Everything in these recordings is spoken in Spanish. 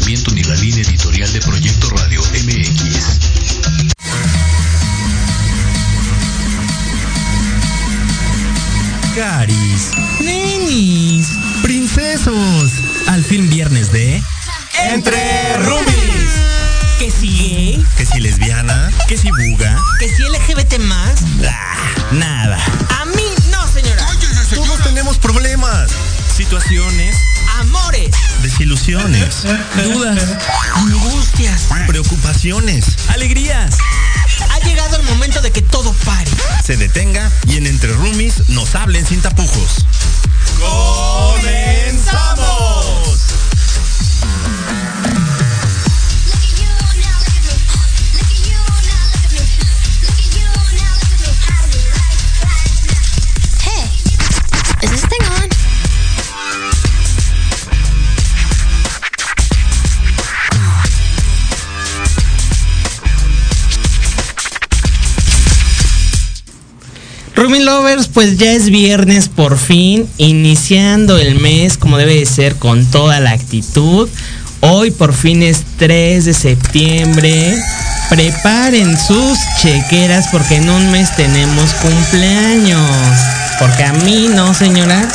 ni la línea editorial de Proyecto Radio MX. Caris, Nenis. princesos, al fin viernes de Entre Rubis. Que si gay, que si lesbiana, que si buga, que si LGBT más. ah, nada. Situaciones, Amores, desilusiones, dudas, angustias. preocupaciones, alegrías. Ha llegado el momento de que todo pare. Se detenga y en Entre Roomies nos hablen sin tapujos. ¡Comenzamos! Rumi Lovers, pues ya es viernes por fin, iniciando el mes como debe de ser con toda la actitud. Hoy por fin es 3 de septiembre. Preparen sus chequeras porque en un mes tenemos cumpleaños. Porque a mí no, señora.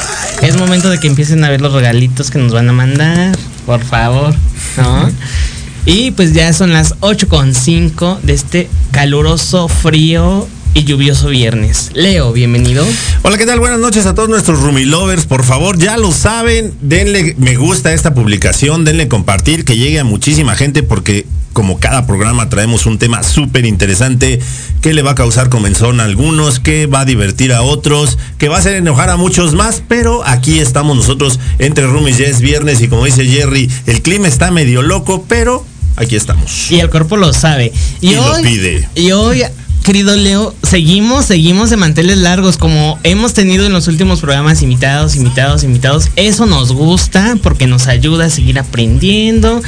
Es momento de que empiecen a ver los regalitos que nos van a mandar. Por favor, ¿no? Y pues ya son las 8.5 de este caluroso, frío y lluvioso viernes. Leo, bienvenido. Hola, ¿qué tal? Buenas noches a todos nuestros Rumi Lovers. Por favor, ya lo saben, denle me gusta a esta publicación, denle compartir, que llegue a muchísima gente porque como cada programa traemos un tema súper interesante que le va a causar comenzón a algunos, que va a divertir a otros, que va a hacer enojar a muchos más, pero aquí estamos nosotros entre Rumis, ya es viernes y como dice Jerry, el clima está medio loco, pero aquí estamos. Y el cuerpo lo sabe. Y, Y lo pide. Y hoy, querido Leo, seguimos, seguimos de manteles largos, como hemos tenido en los últimos programas invitados, invitados, invitados. Eso nos gusta porque nos ayuda a seguir aprendiendo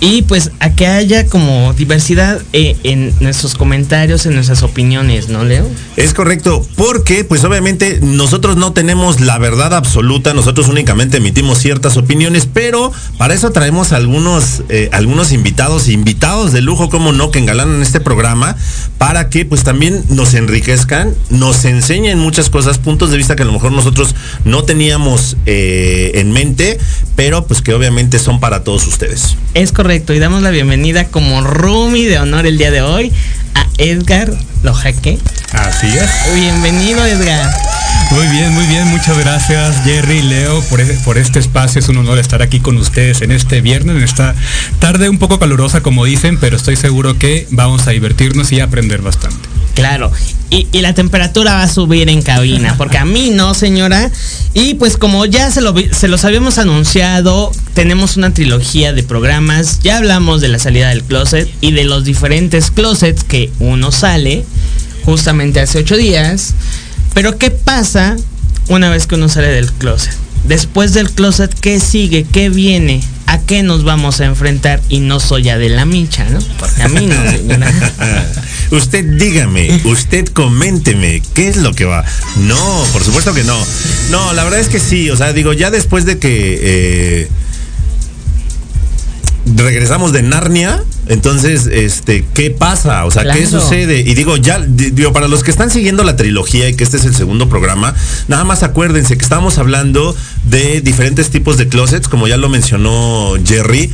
y pues a que haya como diversidad eh, en nuestros comentarios, en nuestras opiniones, ¿no, Leo? Es correcto, porque pues obviamente nosotros no tenemos la verdad absoluta, nosotros únicamente emitimos ciertas opiniones, pero para eso traemos algunos, eh, algunos invitados, invitados de lujo, como no, que engalanan este programa, para que pues también nos enriquezcan, nos enseñen muchas cosas, puntos de vista que a lo mejor nosotros no teníamos eh, en mente, pero pues que obviamente son para todos ustedes. Es correcto, y damos la bienvenida como Rumi de honor el día de hoy a Edgar Lojaque. Así es. Bienvenido, Edgar. Muy bien, muy bien. Muchas gracias, Jerry, Leo, por, e- por este espacio. Es un honor estar aquí con ustedes en este viernes, en esta tarde un poco calurosa, como dicen, pero estoy seguro que vamos a divertirnos y aprender bastante. Claro, y, y la temperatura va a subir en cabina, porque a mí no, señora. Y pues como ya se, lo, se los habíamos anunciado, tenemos una trilogía de programas. Ya hablamos de la salida del closet y de los diferentes closets que uno sale justamente hace ocho días. Pero ¿qué pasa una vez que uno sale del closet? Después del closet, ¿qué sigue? ¿Qué viene? ¿A qué nos vamos a enfrentar? Y no soy ya de la micha, ¿no? Porque a mí no, señora. usted dígame, usted coménteme, ¿qué es lo que va? No, por supuesto que no. No, la verdad es que sí, o sea, digo, ya después de que eh, regresamos de Narnia, entonces, este, ¿qué pasa? O sea, ¿qué sucede? Y digo, ya, di- digo, para los que están siguiendo la trilogía y que este es el segundo programa, nada más acuérdense que estamos hablando de diferentes tipos de closets, como ya lo mencionó Jerry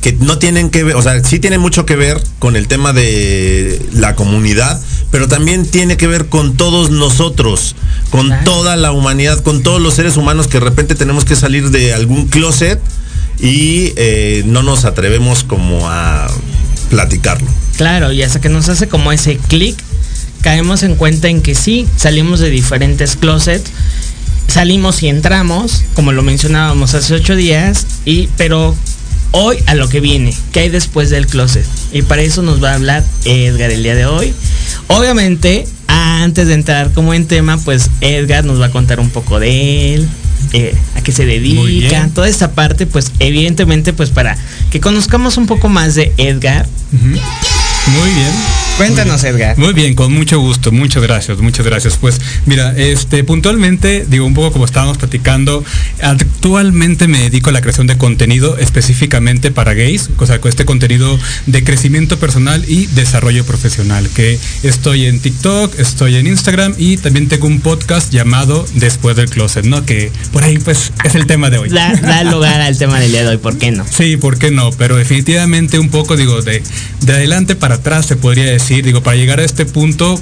que no tienen que ver, o sea, sí tiene mucho que ver con el tema de la comunidad, pero también tiene que ver con todos nosotros, con Claro. toda la humanidad, con todos los seres humanos que de repente tenemos que salir de algún closet y eh, no nos atrevemos como a platicarlo. Claro, y hasta que nos hace como ese clic, caemos en cuenta en que sí, salimos de diferentes closets, salimos y entramos, como lo mencionábamos hace ocho días, y pero hoy a lo que viene, ¿qué hay después del closet? Y para eso nos va a hablar Edgar el día de hoy. Obviamente, antes de entrar como en tema, pues Edgar nos va a contar un poco de él, eh, a qué se dedica, toda esta parte, pues evidentemente, pues para que conozcamos un poco más de Edgar. Muy bien. Cuéntanos, Edgar. Muy bien, con mucho gusto, muchas gracias, muchas gracias. Pues mira, este puntualmente, digo un poco como estábamos platicando, actualmente me dedico a la creación de contenido específicamente para gays, o sea, con este contenido de crecimiento personal y desarrollo profesional, que estoy en TikTok, estoy en Instagram y también tengo un podcast llamado Después del Closet, ¿no? Que por ahí pues es el tema de hoy. Da, da lugar al tema del día de hoy, ¿por qué no? Sí, ¿por qué no? Pero definitivamente un poco, digo, de, de adelante para atrás se podría decir digo, para llegar a este punto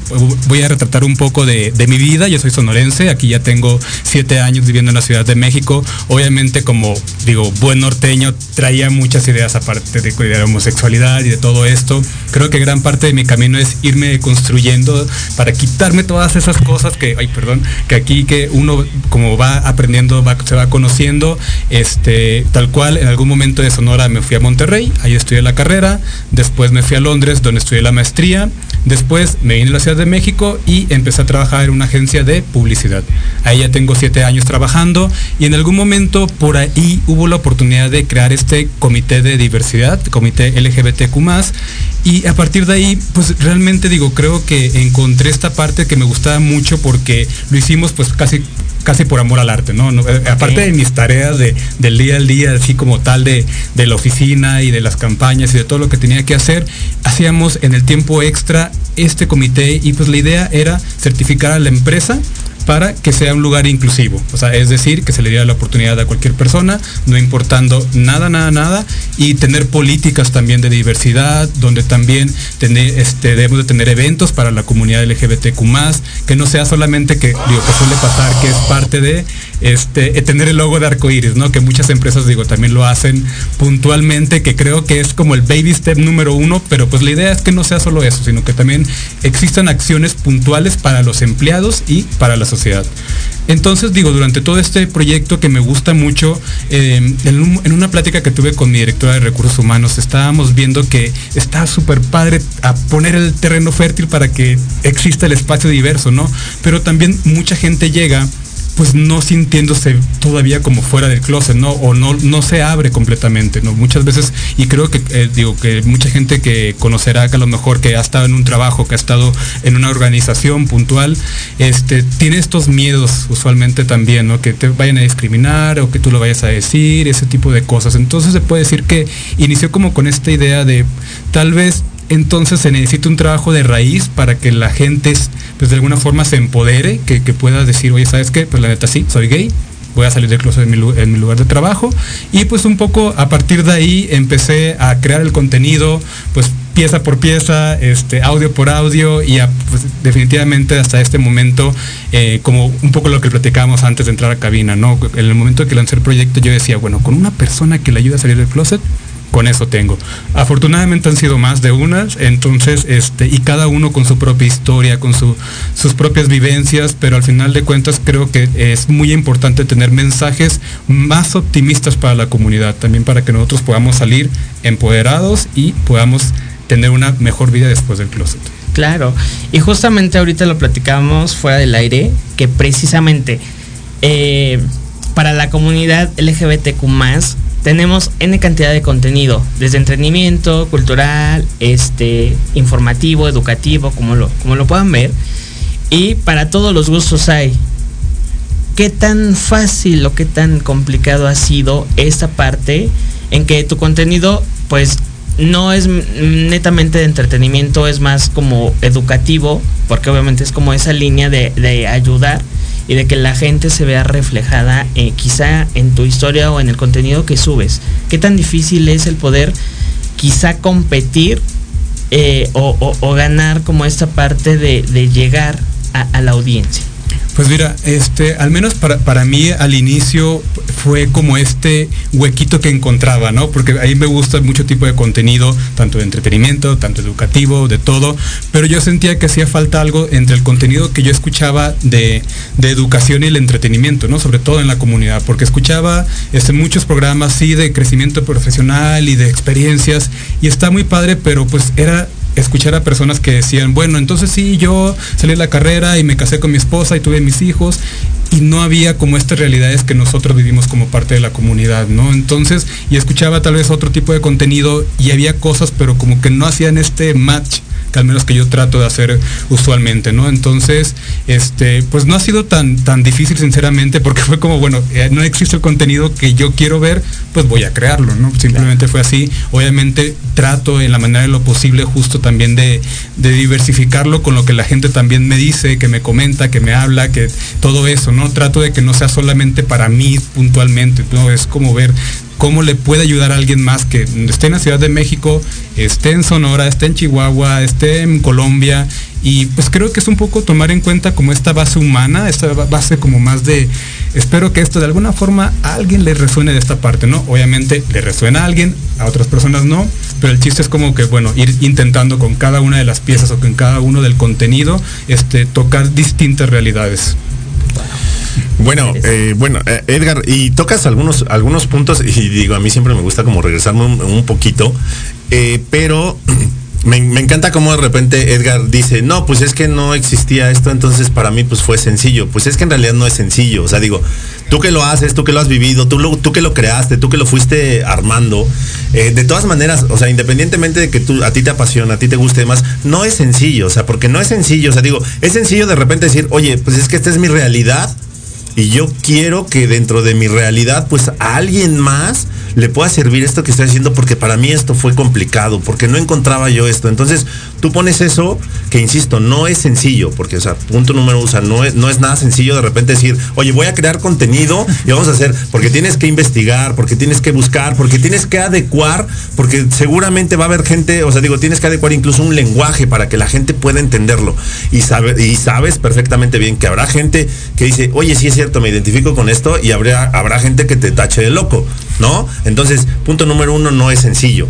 voy a retratar un poco de, mi vida. Yo soy sonorense, aquí ya tengo siete años viviendo en la Ciudad de México. Obviamente como, digo, buen norteño, traía muchas ideas aparte de, la homosexualidad y de todo esto. Creo que gran parte de mi camino es irme construyendo para quitarme todas esas cosas que, ay, perdón, que aquí que uno como va aprendiendo, va, se va conociendo, este, tal cual, en algún momento de Sonora me fui a Monterrey, ahí estudié la carrera, después me fui a Londres, donde estudié la maestría, Después me vine a la Ciudad de México y empecé a trabajar en una agencia de publicidad. Ahí ya tengo siete años trabajando y en algún momento por ahí hubo la oportunidad de crear este comité de diversidad, comité LGBTQ y a partir de ahí, pues realmente digo, creo que encontré esta parte que me gustaba mucho porque lo hicimos pues casi casi por amor al arte, ¿no? Eh, aparte de mis tareas de, del día al día, así como tal de, de la oficina y de las campañas y de todo lo que tenía que hacer, hacíamos en el tiempo extra este comité y pues la idea era certificar a la empresa para que sea un lugar inclusivo. O sea, es decir, que se le diera la oportunidad a cualquier persona, no importando nada, nada, nada, y tener políticas también de diversidad, donde también tener, este, debemos de tener eventos para la comunidad LGBTQ, que no sea solamente que, digo, que suele pasar, que es parte de este, eh, tener el logo de arcoíris, ¿no? Que muchas empresas, digo, también lo hacen puntualmente, que creo que es como el baby step número uno, pero pues la idea es que no sea solo eso, sino que también existan acciones puntuales para los empleados y para las sociedad. Entonces, digo, durante todo este proyecto que me gusta mucho, em, en, una plática que tuve con mi directora de recursos humanos, estábamos viendo que está súper padre a poner el terreno fértil para que exista el espacio diverso, ¿no? Pero también mucha gente llega pues no sintiéndose todavía como fuera del closet, ¿no? O no, no se abre completamente, ¿no? Muchas veces, y creo que, eh, digo, que mucha gente que conocerá que a lo mejor que ha estado en un trabajo, que ha estado en una organización puntual, este, tiene estos miedos usualmente también, ¿no? Que te vayan a discriminar o que tú lo vayas a decir, ese tipo de cosas. Entonces se puede decir que inició como con esta idea de tal vez entonces se necesita un trabajo de raíz para que la gente pues de alguna forma se empodere, que, pueda decir, oye, ¿sabes qué? Pues la neta sí, soy gay, voy a salir del closet en mi, lugar de trabajo. Y pues un poco a partir de ahí empecé a crear el contenido, pues pieza por pieza, este, audio por audio y pues, definitivamente hasta este momento, eh, como un poco lo que platicábamos antes de entrar a cabina, ¿no? En el momento que lancé el proyecto yo decía, bueno, con una persona que le ayude a salir del closet, con eso tengo. Afortunadamente han sido más de unas, entonces, este, y cada uno con su propia historia, con sus propias vivencias, pero al final de cuentas creo que es muy importante tener mensajes más optimistas para la comunidad, también para que nosotros podamos salir empoderados y podamos tener una mejor vida después del closet. Claro, y justamente ahorita lo platicamos fuera del aire, que precisamente eh, para la comunidad LGBTQ tenemos N cantidad de contenido, desde entretenimiento, cultural, este, informativo, educativo, como lo, como lo puedan ver. Y para todos los gustos hay. ¿Qué tan fácil o qué tan complicado ha sido esta parte en que tu contenido, pues, no es netamente de entretenimiento, es más como educativo, porque obviamente es como esa línea de, de ayudar y de que la gente se vea reflejada eh, quizá en tu historia o en el contenido que subes. ¿Qué tan difícil es el poder quizá competir eh, o, ganar como esta parte de, llegar a la audiencia? Pues mira, este, al menos para, para mí al inicio fue como este huequito que encontraba, ¿no? Porque ahí me gusta mucho tipo de contenido, tanto de entretenimiento, tanto educativo, de todo, pero yo sentía que hacía falta algo entre el contenido que yo escuchaba de, de educación y el entretenimiento, ¿no? Sobre todo en la comunidad, porque escuchaba este, muchos programas, sí, de crecimiento profesional y de experiencias, y está muy padre, pero pues era escuchar a personas que decían, bueno, entonces sí, yo salí de la carrera y me casé con mi esposa y tuve mis hijos y no había como estas realidades que nosotros vivimos como parte de la comunidad, ¿no? Entonces, y escuchaba tal vez otro tipo de contenido y había cosas, pero como que no hacían este match que al menos que yo trato de hacer usualmente, ¿no? Entonces, este, pues no ha sido tan, tan difícil sinceramente porque fue como, bueno, eh, no existe el contenido que yo quiero ver, pues voy a crearlo, ¿no? Simplemente fue así. Obviamente trato en la manera de lo posible justo también de, de diversificarlo con lo que la gente también me dice, que me comenta, que me habla, que todo eso, ¿no? Trato de que no sea solamente para mí puntualmente, ¿no? Es como ver cómo le puede ayudar a alguien más que esté en la Ciudad de México, esté en Sonora, esté en Chihuahua, esté en Colombia. Y pues creo que es un poco tomar en cuenta como esta base humana, esta base como más de, espero que esto de alguna forma a alguien le resuene de esta parte, ¿no? Obviamente le resuena a alguien, a otras personas no, pero el chiste es como que, bueno, ir intentando con cada una de las piezas o con cada uno del contenido, este, tocar distintas realidades. Eh, bueno, eh, Edgar, y tocas algunos, algunos puntos, y digo, a mí siempre me gusta como regresarme un, un poquito, eh, pero me, me, encanta cómo de repente Edgar dice, no, pues es que no existía esto, entonces para mí pues fue sencillo. Pues es que en realidad no es sencillo. O sea, digo, tú que lo haces, tú que lo has vivido, tú, lo, tú que lo creaste, tú que lo fuiste armando, eh, de todas maneras, o sea, independientemente de que tú, a ti te apasiona, a ti te guste demás, no es sencillo. O sea, porque no es sencillo. O sea, digo, es sencillo de repente decir, oye, pues es que esta es mi realidad y yo quiero que dentro de mi realidad, pues alguien más le pueda servir esto que estoy haciendo porque para mí esto fue complicado, porque no encontraba yo esto. Entonces, tú pones eso que, insisto, no es sencillo, porque, o sea, punto número uno, o sea, no es, no es nada sencillo de repente decir, oye, voy a crear contenido y vamos a hacer, porque tienes que investigar, porque tienes que buscar, porque tienes que adecuar, porque seguramente va a haber gente, o sea, digo, tienes que adecuar incluso un lenguaje para que la gente pueda entenderlo. Y, sabe, y sabes perfectamente bien que habrá gente que dice, oye, sí es cierto, me identifico con esto, y habrá, habrá gente que te tache de loco, ¿no? Entonces, punto número uno, no es sencillo.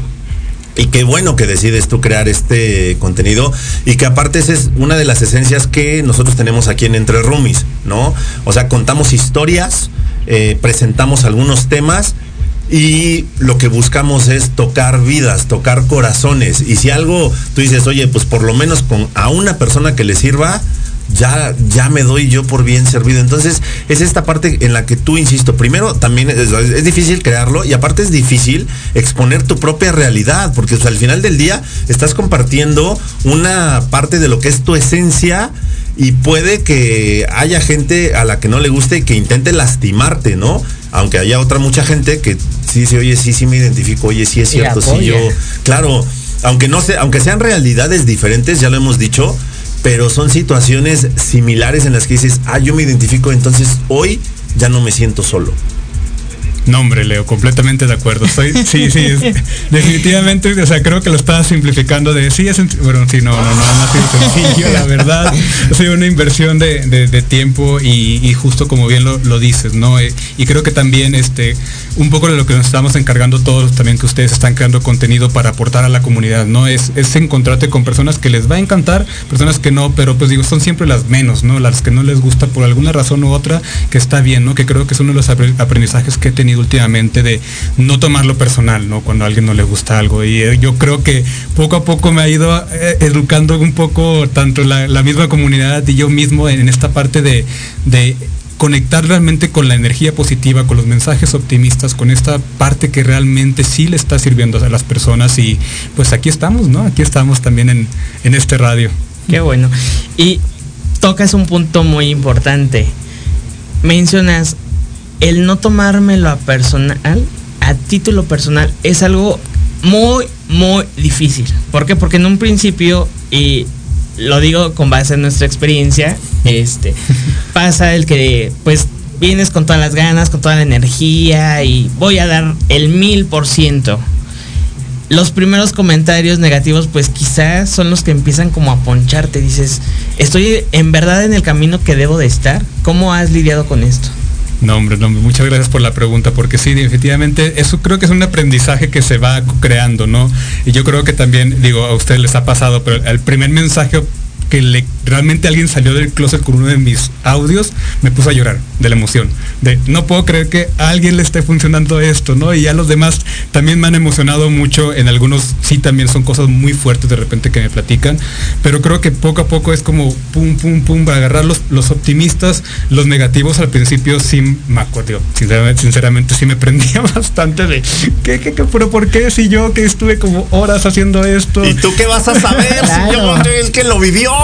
Y qué bueno que decides tú crear este contenido y que aparte esa es una de las esencias que nosotros tenemos aquí en Entre Rumis, ¿no? O sea, contamos historias, eh, presentamos algunos temas y lo que buscamos es tocar vidas, tocar corazones. Y si algo tú dices, oye, pues por lo menos con a una persona que le sirva, ya, ya me doy yo por bien servido. Entonces, es esta parte en la que tú, insisto, primero también es, es difícil crearlo y aparte es difícil exponer tu propia realidad, porque o sea, al final del día estás compartiendo una parte de lo que es tu esencia y puede que haya gente a la que no le guste y que intente lastimarte, ¿no? Aunque haya otra mucha gente que sí dice, oye, sí, sí me identifico, oye, sí es cierto, sí yo, claro, aunque no sé, aunque sean realidades diferentes, ya lo hemos dicho, pero son situaciones similares en las que dices, ah, yo me identifico, entonces hoy ya no me siento solo. No, hombre, Leo, completamente de acuerdo. Estoy, sí, sí, definitivamente, o sea, creo que lo estaba simplificando de, sí, es, bueno, sí, no, no, no, no ha sido sencillo, la verdad. Ha una inversión de, de, tiempo y, y, justo como bien lo, lo dices, ¿no? Eh, y creo que también, este, un poco de lo que nos estamos encargando todos, también que ustedes están creando contenido para aportar a la comunidad, ¿no? Es, es encontrarte con personas que les va a encantar, personas que no, pero pues digo, son siempre las menos, ¿no? Las que no les gusta por alguna razón u otra, que está bien, ¿no? Que creo que es uno de los aprendizajes que he tenido últimamente de no tomarlo personal, ¿no? Cuando a alguien no le gusta algo. Y eh, yo creo que poco a poco me ha ido eh, educando un poco tanto la, misma comunidad y yo mismo en esta parte de, de conectar realmente con la energía positiva, con los mensajes optimistas, con esta parte que realmente sí le está sirviendo a las personas y pues aquí estamos, ¿no? Aquí estamos también en, en este radio. Qué bueno. Y tocas un punto muy importante. Mencionas el no tomármelo a personal, a título personal, es algo muy, muy difícil. ¿Por qué? Porque en un principio, y lo digo con base en nuestra experiencia, este, pasa el que, pues, vienes con todas las ganas, con toda la energía y voy a dar el mil por ciento. Los primeros comentarios negativos, pues quizás son los que empiezan como a poncharte. Dices, estoy en verdad en el camino que debo de estar. ¿Cómo has lidiado con esto? No, hombre, no, muchas gracias por la pregunta, porque sí, definitivamente, eso creo que es un aprendizaje que se va creando, ¿no? Y yo creo que también, digo, a ustedes les ha pasado, pero el primer mensaje que le, realmente alguien salió del closet con uno de mis audios, me puse a llorar de la emoción. De no puedo creer que a alguien le esté funcionando esto, ¿no? Y ya los demás también me han emocionado mucho. En algunos sí también son cosas muy fuertes de repente que me platican. Pero creo que poco a poco es como pum, pum, pum, para agarrar los, los optimistas, los negativos al principio sí me acuerdo, sinceramente, sinceramente sí me prendía bastante de ¿qué, qué, qué, pero por qué si yo que estuve como horas haciendo esto? ¿Y tú qué vas a saber si yo soy el que lo vivió?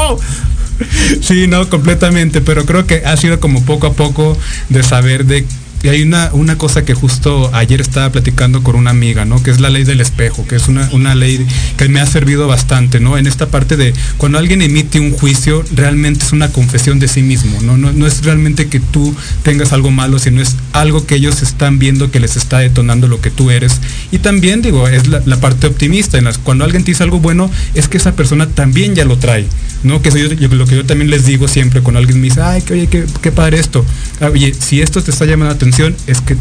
Sí, no, completamente, pero creo que ha sido como poco a poco de saber de y hay una, una cosa que justo ayer estaba platicando con una amiga, ¿no? Que es la ley del espejo, que es una, una ley que me ha servido bastante, ¿no? En esta parte de cuando alguien emite un juicio, realmente es una confesión de sí mismo, ¿no? No, no es realmente que tú tengas algo malo, sino es algo que ellos están viendo que les está detonando lo que tú eres. Y también, digo, es la, parte optimista, en las, cuando alguien te dice algo bueno, es que esa persona también ya lo trae, ¿no? Que eso yo, lo que yo también les digo siempre cuando alguien me dice, ay, que oye, qué, qué padre esto. Oye, si esto te está llamando la atención, es que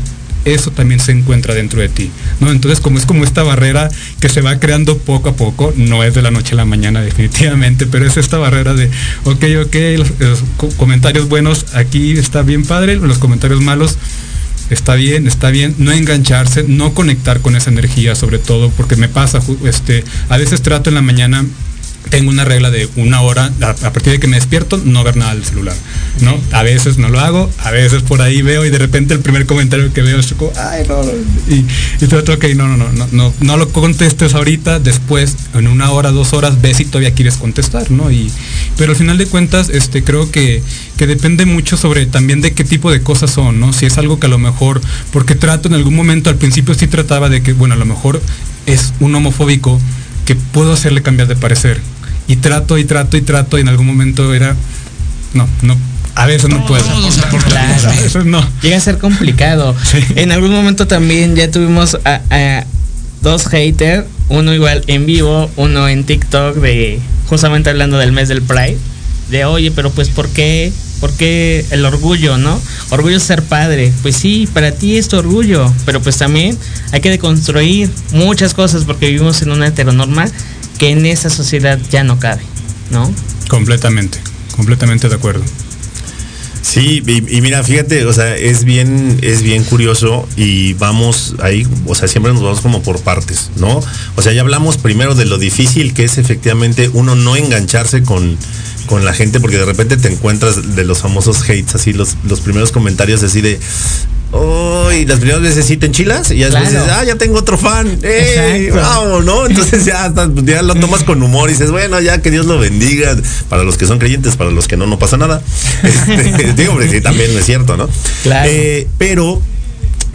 eso también se encuentra dentro de ti, ¿no? Entonces, como es como esta barrera que se va creando poco a poco, no es de la noche a la mañana definitivamente, pero es esta barrera de, ok, ok, los, los comentarios buenos, aquí está bien padre, los comentarios malos, está bien, está bien, no engancharse, no conectar con esa energía, sobre todo, porque me pasa, este, a veces trato en la mañana tengo una regla de una hora, a, partir de que me despierto, no ver nada del celular, ¿no? A veces no lo hago, a veces por ahí veo y de repente el primer comentario que veo es como, ay, no, no. Y, y trato, ok, no, no, no, no, no, no lo contestes ahorita, después, en una hora, dos horas, ves si todavía quieres contestar, ¿no? Y, pero al final de cuentas, este, creo que, que depende mucho sobre también de qué tipo de cosas son, ¿no? Si es algo que a lo mejor, porque trato en algún momento, al principio sí trataba de que, bueno, a lo mejor es un homofóbico que puedo hacerle cambiar de parecer, y trato y trato y trato y en algún momento era no no a veces no puedo claro. a veces no llega a ser complicado sí. en algún momento también ya tuvimos a, a dos haters uno igual en vivo uno en TikTok de justamente hablando del mes del Pride de oye pero pues por qué ¿Por qué el orgullo, no? Orgullo es ser padre. Pues sí, para ti es tu orgullo, pero pues también hay que deconstruir muchas cosas porque vivimos en una heteronorma que en esa sociedad ya no cabe, ¿no? Completamente, completamente de acuerdo. Sí, y, y, mira, fíjate, o sea, es bien, es bien curioso y vamos ahí, o sea, siempre nos vamos como por partes, ¿no? O sea, ya hablamos primero de lo difícil que es efectivamente uno no engancharse con, con la gente porque de repente te encuentras de los famosos hates, así los, los primeros comentarios así de, Oh, y las primeras veces sí te enchilas y ya claro. dices, ah, ya tengo otro fan, ¡Ey, vamos, ¿no? Entonces ya, ya lo tomas con humor y dices, bueno, ya que Dios lo bendiga. Para los que son creyentes, para los que no, no pasa nada. Este, digo, porque sí, también no es cierto, ¿no? Claro. Eh, pero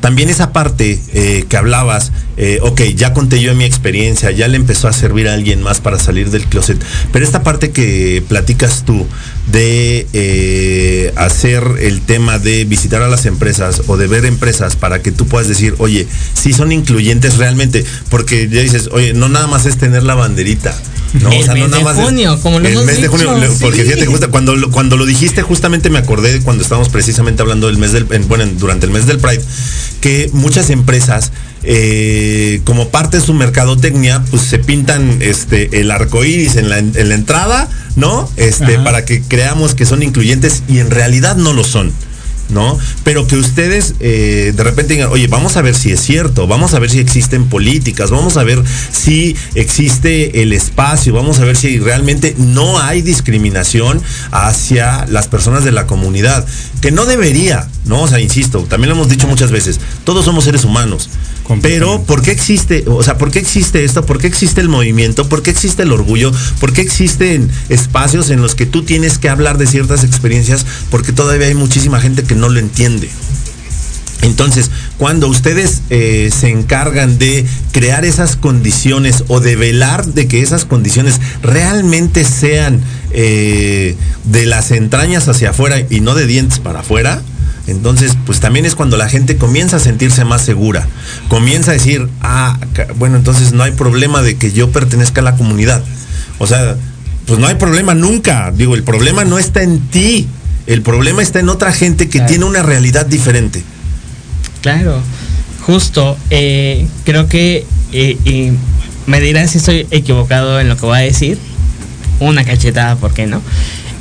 también esa parte eh, que hablabas, eh, ok, ya conté yo mi experiencia, ya le empezó a servir a alguien más para salir del closet, pero esta parte que platicas tú de eh, hacer el tema de visitar a las empresas o de ver empresas para que tú puedas decir, oye, sí son incluyentes realmente, porque ya dices, oye, no nada más es tener la banderita. No, el o sea, mes no nada de junio, es, como lo el hemos mes dicho, de junio, porque fíjate, justa, cuando, cuando lo dijiste, justamente me acordé cuando estábamos precisamente hablando del mes del, en, bueno, durante el mes del Pride, que muchas empresas eh, como parte de su mercadotecnia, pues se pintan este el arco iris en la, en la entrada, ¿no? Este, Ajá. para que creamos que son incluyentes y en realidad no lo son. ¿no? Pero que ustedes eh, de repente digan, oye, vamos a ver si es cierto, vamos a ver si existen políticas, vamos a ver si existe el espacio, vamos a ver si realmente no hay discriminación hacia las personas de la comunidad, que no debería, ¿no? O sea, insisto, también lo hemos dicho muchas veces, todos somos seres humanos. Pero, ¿por qué existe, o sea, por qué existe esto? ¿Por qué existe el movimiento? ¿Por qué existe el orgullo? ¿Por qué existen espacios en los que tú tienes que hablar de ciertas experiencias? Porque todavía hay muchísima gente que no lo entiende. Entonces, cuando ustedes eh, se encargan de crear esas condiciones o de velar de que esas condiciones realmente sean eh, de las entrañas hacia afuera y no de dientes para afuera, entonces, pues también es cuando la gente comienza a sentirse más segura. Comienza a decir, ah, bueno, entonces no hay problema de que yo pertenezca a la comunidad. O sea, pues no hay problema nunca. Digo, el problema no está en ti. El problema está en otra gente que claro. tiene una realidad diferente. Claro, justo. Eh, creo que, eh, y me dirán si estoy equivocado en lo que voy a decir. una cachetada, ¿por qué no?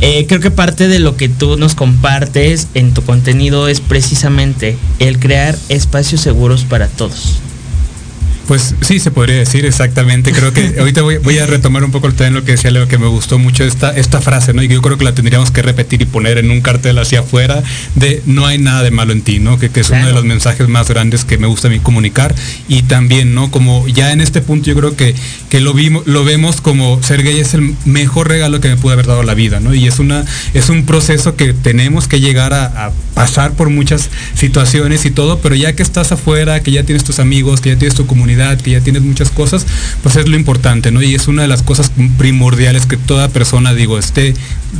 Eh, creo que parte de lo que tú nos compartes en tu contenido es precisamente el crear espacios seguros para todos. Pues sí, se podría decir exactamente. Creo que ahorita voy, a retomar un poco el tema lo que decía Leo, que me gustó mucho esta, esta frase, ¿no? Y yo creo que la tendríamos que repetir y poner en un cartel hacia afuera de no hay nada de malo en ti, ¿no? Que, es uno de los mensajes más grandes que me gusta a mí comunicar. Y también, ¿no? Como ya en este punto yo creo que, que lo, vimos, lo vemos como ser gay es el mejor regalo que me pudo haber dado la vida, ¿no? Y es, una, es un proceso que tenemos que llegar a, a pasar por muchas situaciones y todo, pero ya que estás afuera, que ya tienes tus amigos, que ya tienes tu comunidad, que ya tienes muchas cosas, pues es lo importante, ¿no? Y es una de las cosas primordiales que toda persona, digo, esté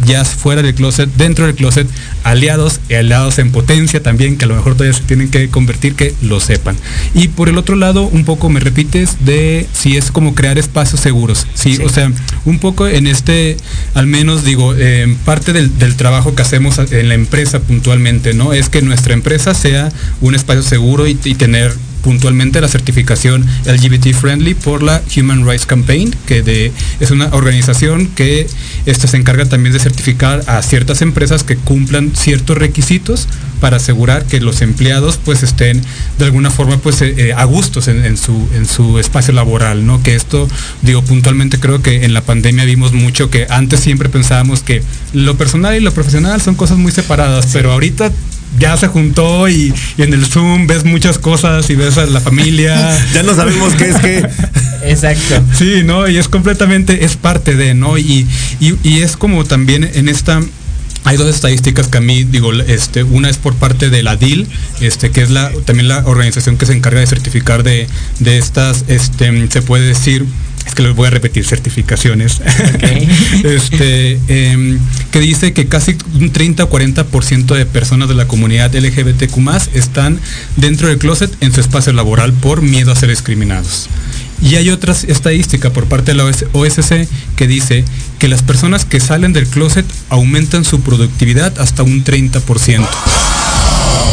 ya fuera del closet, dentro del closet, aliados y aliados en potencia también, que a lo mejor todavía se tienen que convertir, que lo sepan. Y por el otro lado, un poco me repites de si es como crear espacios seguros, sí, o sea, un poco en este, al menos digo, eh, parte del, trabajo que hacemos en la empresa puntualmente, ¿no? Es que nuestra empresa sea un espacio seguro y tener puntualmente la certificación LGBT Friendly por la Human Rights Campaign, que de, es una organización que se encarga también de certificar a ciertas empresas que cumplan ciertos requisitos para asegurar que los empleados pues estén de alguna forma pues eh, eh, a gustos en, su, en su espacio laboral, ¿no? Que esto, digo, puntualmente creo que en la pandemia vimos mucho que antes siempre pensábamos que lo personal y lo profesional son cosas muy separadas, pero ahorita ya se juntó y, en el Zoom ves muchas cosas y ves a la familia. ya no sabemos qué es qué. Exacto. Sí, ¿no? Y es completamente, es parte de, ¿no? Y, y, es como también en esta hay dos estadísticas que a mí digo, este, una es por parte de la DIL, este, que es la, también la organización que se encarga de certificar de, de estas, este, se puede decir, es que les voy a repetir certificaciones, este, em, que dice que casi un 30 o 40% de personas de la comunidad LGBTQ están dentro del closet en su espacio laboral por miedo a ser discriminados. Y hay otra estadística por parte de la OSC que dice que las personas que salen del closet aumentan su productividad hasta un 30%.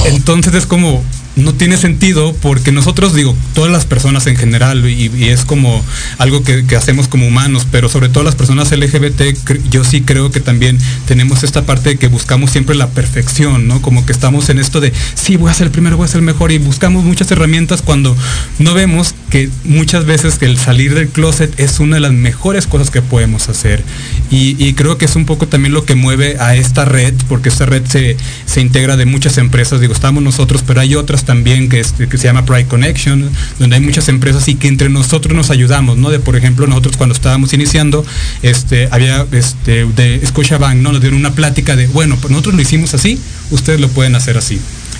Entonces es como, no tiene sentido porque nosotros, digo, todas las personas en general, y, es como algo que, hacemos como humanos, pero sobre todo las personas LGBT, yo sí creo que también tenemos esta parte de que buscamos siempre la perfección, ¿no? Como que estamos en esto de, sí, voy a ser el primero, voy a ser el mejor, y buscamos muchas herramientas cuando no vemos que muchas veces que el salir del closet es una de las mejores cosas que podemos hacer. Y, creo que es un poco también lo que mueve a esta red, porque esta red se, se integra de muchas empresas, digo, estamos nosotros, pero hay otras también que, que se llama Pride Connection, donde hay muchas empresas y que entre nosotros nos ayudamos, ¿no? De por ejemplo, nosotros cuando estábamos iniciando, este, había este, de Scotiabank, ¿no? Nos dieron una plática de, bueno, pues nosotros lo hicimos así, ustedes lo pueden hacer así.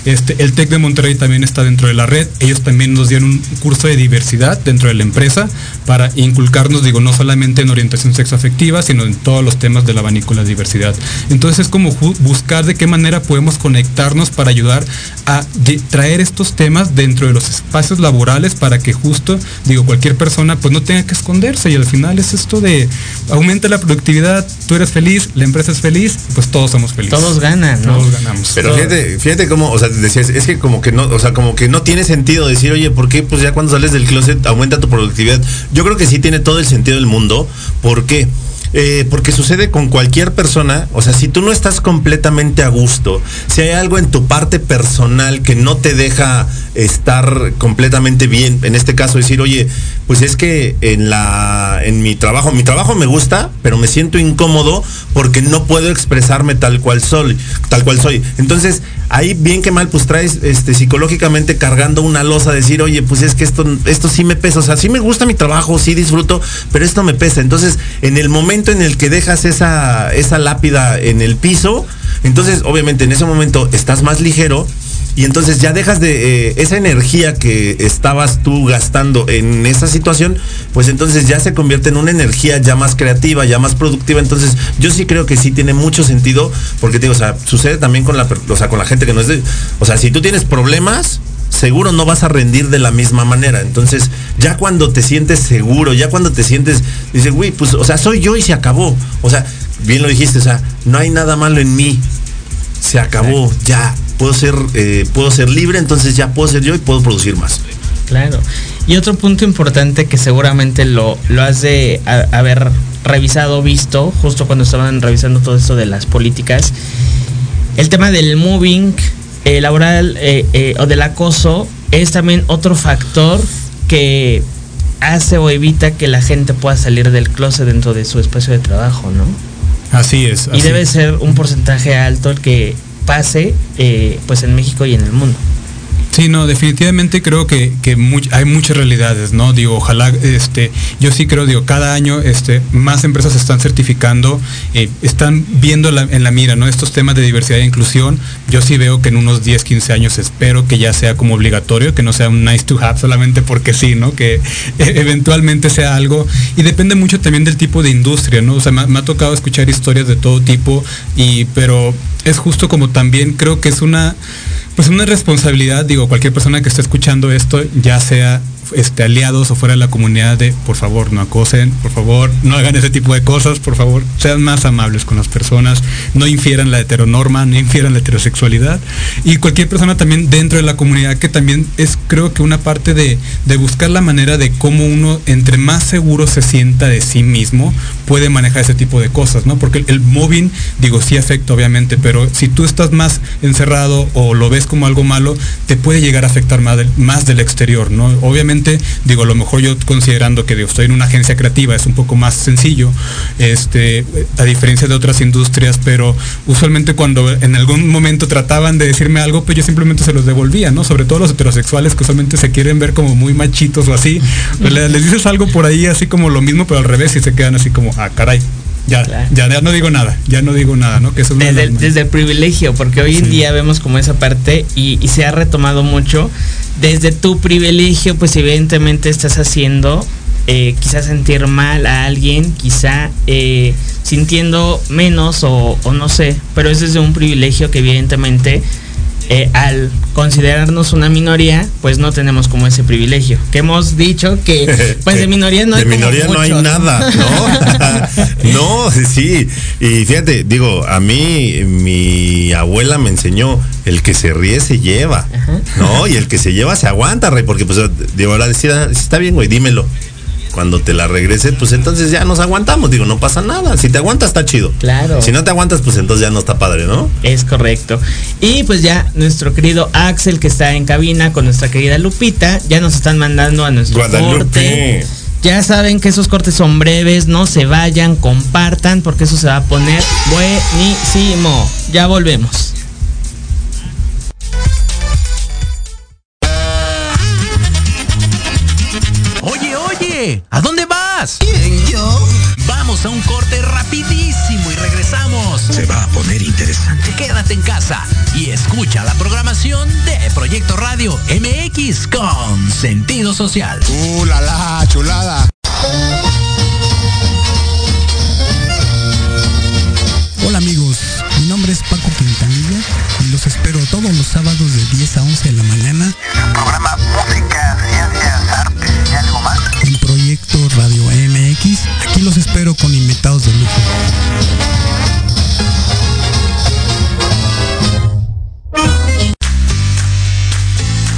Este, el TEC de Monterrey también está dentro de la red. Ellos también nos dieron un curso de diversidad dentro de la empresa para inculcarnos, digo, no solamente en orientación sexoafectiva, sino en todos los temas del abanico de la diversidad. Entonces es como buscar de qué manera podemos conectarnos para ayudar a traer estos temas dentro de los espacios laborales para que justo, digo, cualquier persona pues no tenga que esconderse y al final es esto de aumenta la productividad, tú eres feliz, la empresa es feliz, pues todos somos felices. Todos ganan, ¿no? Todos ganamos. Pero fíjate, fíjate cómo, o sea, decías, es que como que no, o sea, como que no tiene sentido decir, oye, ¿por qué pues ya cuando sales del closet aumenta tu productividad? Yo creo que sí tiene todo el sentido del mundo. ¿Por qué? Eh, porque sucede con cualquier persona, o sea, si tú no estás completamente a gusto, si hay algo en tu parte personal que no te deja estar completamente bien, en este caso decir, oye, pues es que en la en mi trabajo, mi trabajo me gusta, pero me siento incómodo porque no puedo expresarme tal cual soy, tal cual soy. Entonces, ahí bien que mal, pues traes este, psicológicamente cargando una losa, decir, oye, pues es que esto, esto sí me pesa, o sea, sí me gusta mi trabajo, sí disfruto, pero esto me pesa. Entonces, en el momento en el que dejas esa, esa lápida en el piso, entonces, obviamente, en ese momento estás más ligero y entonces ya dejas de eh, esa energía que estabas tú gastando en esa situación, pues entonces ya se convierte en una energía ya más creativa, ya más productiva. Entonces yo sí creo que sí tiene mucho sentido, porque digo, o sea, sucede también con la, o sea, con la gente que no es de, o sea, si tú tienes problemas, seguro no vas a rendir de la misma manera. Entonces, ya cuando te sientes seguro, ya cuando te sientes, dices, güey, pues, o sea, soy yo y se acabó. O sea, bien lo dijiste, o sea, no hay nada malo en mí. Se acabó, ya puedo ser, eh, puedo ser libre, entonces ya puedo ser yo y puedo producir más. Claro. Y otro punto importante que seguramente lo, lo has de haber revisado, visto, justo cuando estaban revisando todo esto de las políticas, el tema del moving eh, laboral eh, eh, o del acoso es también otro factor que hace o evita que la gente pueda salir del closet dentro de su espacio de trabajo, ¿no? Así es. Y debe ser un porcentaje alto el que pase eh, pues en México y en el mundo. Sí, no, definitivamente creo que, que hay muchas realidades, ¿no? Digo, ojalá, este, yo sí creo, digo, cada año este, más empresas están certificando, eh, están viendo en la mira, ¿no? Estos temas de diversidad e inclusión, yo sí veo que en unos 10, 15 años espero que ya sea como obligatorio, que no sea un nice to have solamente porque sí, ¿no? Que eh, eventualmente sea algo, y depende mucho también del tipo de industria, ¿no? O sea, me, me ha tocado escuchar historias de todo tipo, y, pero es justo como también creo que es una pues una responsabilidad, digo, cualquier persona que esté escuchando esto, ya sea este, aliados o fuera de la comunidad de, por favor, no acosen, por favor, no hagan ese tipo de cosas, por favor, sean más amables con las personas, no infieran la heteronorma, no infieran la heterosexualidad. Y cualquier persona también dentro de la comunidad que también es, creo que una parte de, de buscar la manera de cómo uno, entre más seguro se sienta de sí mismo, puede manejar ese tipo de cosas, ¿no? Porque el, el digo, sí afecta obviamente, pero si tú estás más encerrado o lo ves como algo malo, te puede llegar a afectar más del, exterior, ¿no? Obviamente, digo, a lo mejor yo considerando que digo, estoy en una agencia creativa, es un poco más sencillo, este, a diferencia de otras industrias, pero usualmente cuando en algún momento trataban de decirme algo, pues yo simplemente se los devolvía, ¿no? Sobre todo los heterosexuales que usualmente se quieren ver como muy machitos o así, le- les dices algo por ahí así como lo mismo, pero al revés y se quedan así como, ah, caray. Ya, Claro. ya, ya no digo nada, ya no digo nada, ¿no? Que eso Desde, el- desde el privilegio, porque hoy en Sí. día vemos como esa parte y, y se ha retomado mucho. Desde tu privilegio, pues evidentemente estás haciendo eh, quizás sentir mal a alguien, quizá eh, sintiendo menos o, o no sé, pero es desde un privilegio que evidentemente eh, al considerarnos una minoría, pues no tenemos como ese privilegio. Que hemos dicho que pues de minoría no hay de como minoría no hay nada, ¿no? no, sí. Y fíjate, digo, a mí mi abuela me enseñó, el que se ríe se lleva, Ajá. ¿no? Y el que se lleva se aguanta, rey, porque pues de ahora está bien, güey, dímelo. Cuando te la regrese, pues entonces ya nos aguantamos, digo, no pasa nada. Si te aguantas está chido. Claro. Si no te aguantas, pues entonces ya no está padre, ¿no? Es correcto. Y pues ya nuestro querido Axel que está en cabina con nuestra querida Lupita, ya nos están mandando a nuestro Guadalupe. corte. Ya saben que esos cortes son breves, no se vayan, compartan porque eso se va a poner buenísimo. Ya volvemos. ¿A dónde vas? ¿Quién, yo? Vamos a un corte rapidísimo y regresamos. Se va a poner interesante. Quédate en casa y escucha la programación de Proyecto Radio MX con sentido social. ¡Uh, la, la, chulada! Hola amigos, mi nombre es Paco Quintanilla y los espero todos los sábados de 10 a 11 de la mañana Programa Música, Ciencias, Radio MX. Aquí los espero con invitados de lujo.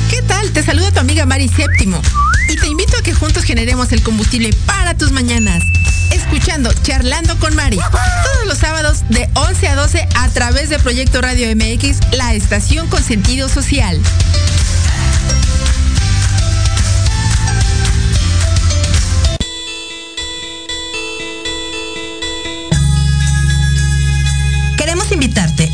¿Qué tal? Te saluda tu amiga Mari Séptimo y te invito a que juntos generemos el combustible para tus mañanas. Escuchando Charlando con Mari todos los sábados de 11 a 12 a través de Proyecto Radio MX, la estación con sentido social.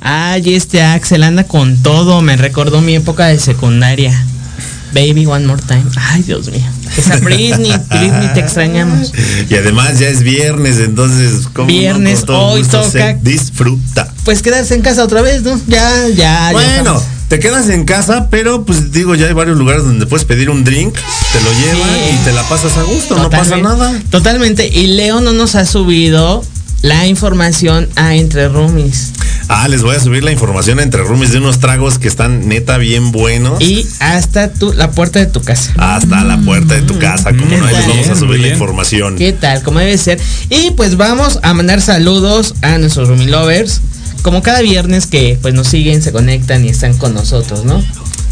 Ay, este Axel anda con todo, me recordó mi época de secundaria. Baby One More Time. Ay, Dios mío. Esa Britney, Britney te extrañamos. Y además ya es viernes, entonces, ¿cómo? Viernes, hoy toca- se disfruta. Pues quedarse en casa otra vez, ¿no? Ya, ya. ya Bueno. Te quedas en casa, pero pues digo, ya hay varios lugares donde puedes pedir un drink, te lo llevan Sí. y te la pasas a gusto, no pasa nada. Totalmente. Y Leo no nos ha subido la información a Entre Roomies. Ah, les voy a subir la información entre roomies de unos tragos que están neta bien buenos. Y hasta tu, la puerta de tu casa. hasta la puerta de tu casa, como no, ahí les vamos a Bien, subir la información. ¿Qué tal? Como debe ser. Y pues vamos a mandar saludos a nuestros Roomie Lovers. Como cada viernes que pues nos siguen, se conectan y están con nosotros, ¿no?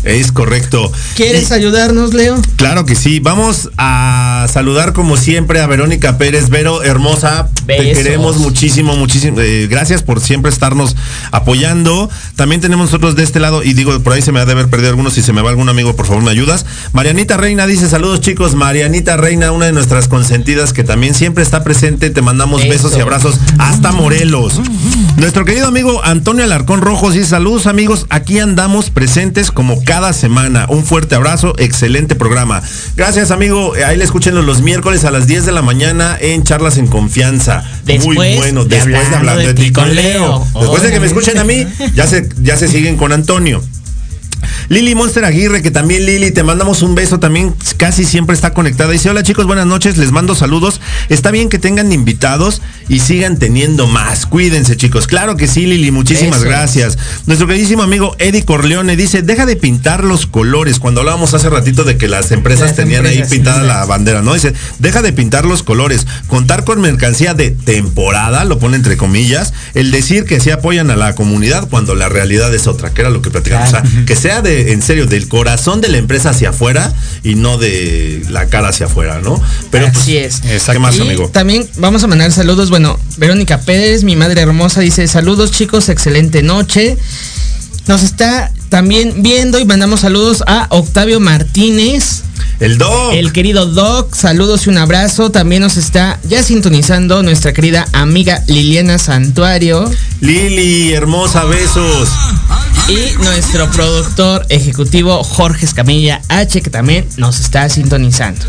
Es correcto. ¿Quieres ayudarnos, Leo? Claro que sí. Vamos a saludar como siempre a Verónica Pérez. Vero, hermosa. Te queremos muchísimo, muchísimo. eh, gracias por siempre estarnos apoyando. También tenemos nosotros de este lado, y digo, por ahí se me ha de haber perdido algunos. Si se me va algún amigo, por favor, me ayudas. Marianita Reina dice saludos, chicos. Marianita Reina, una de nuestras consentidas que también siempre está presente. Te mandamos Eso. besos y abrazos hasta Morelos. Nuestro querido amigo Antonio Alarcón Rojos dice saludos, amigos. Aquí andamos presentes como cada semana. Un fuerte abrazo, excelente programa. Gracias, amigo. Eh, Ahí le escuchen los miércoles a las 10 de la mañana en Charlas en Confianza. Muy bueno. de Después de hablando de ti con Leo. Después de que me escuchen a mí, ya se, ya se siguen con Antonio. Lili Monster Aguirre, que también Lili, te mandamos un beso, también casi siempre está conectada. Dice, hola chicos, buenas noches, les mando saludos. Está bien que tengan invitados y sigan teniendo más. Cuídense chicos. Claro que sí, Lili, muchísimas Eso. gracias. Nuestro queridísimo amigo Eddie Corleone dice, deja de pintar los colores. Cuando hablábamos hace ratito de que las empresas Las tenían empresas, ahí pintada sí. la bandera, ¿no? Dice, deja de pintar los colores. Contar con mercancía de temporada, lo pone entre comillas. El decir que sí apoyan a la comunidad cuando la realidad es otra, que era lo que platicamos. Claro. O sea, que sea de, en serio, del corazón de la empresa hacia afuera y no de la cara hacia afuera, ¿no? Pero Así pues, es. ¿Qué más, Y amigo? También vamos a mandar saludos. Bueno, Verónica Pérez, mi madre hermosa, dice saludos chicos, excelente noche. Nos está también viendo y mandamos saludos a Octavio Martínez, El Doc. el querido Doc, saludos y un abrazo. También nos está ya sintonizando nuestra querida amiga Liliana Santuario Lili, hermosa, besos. Y nuestro productor ejecutivo Jorge Escamilla H, que también nos está sintonizando.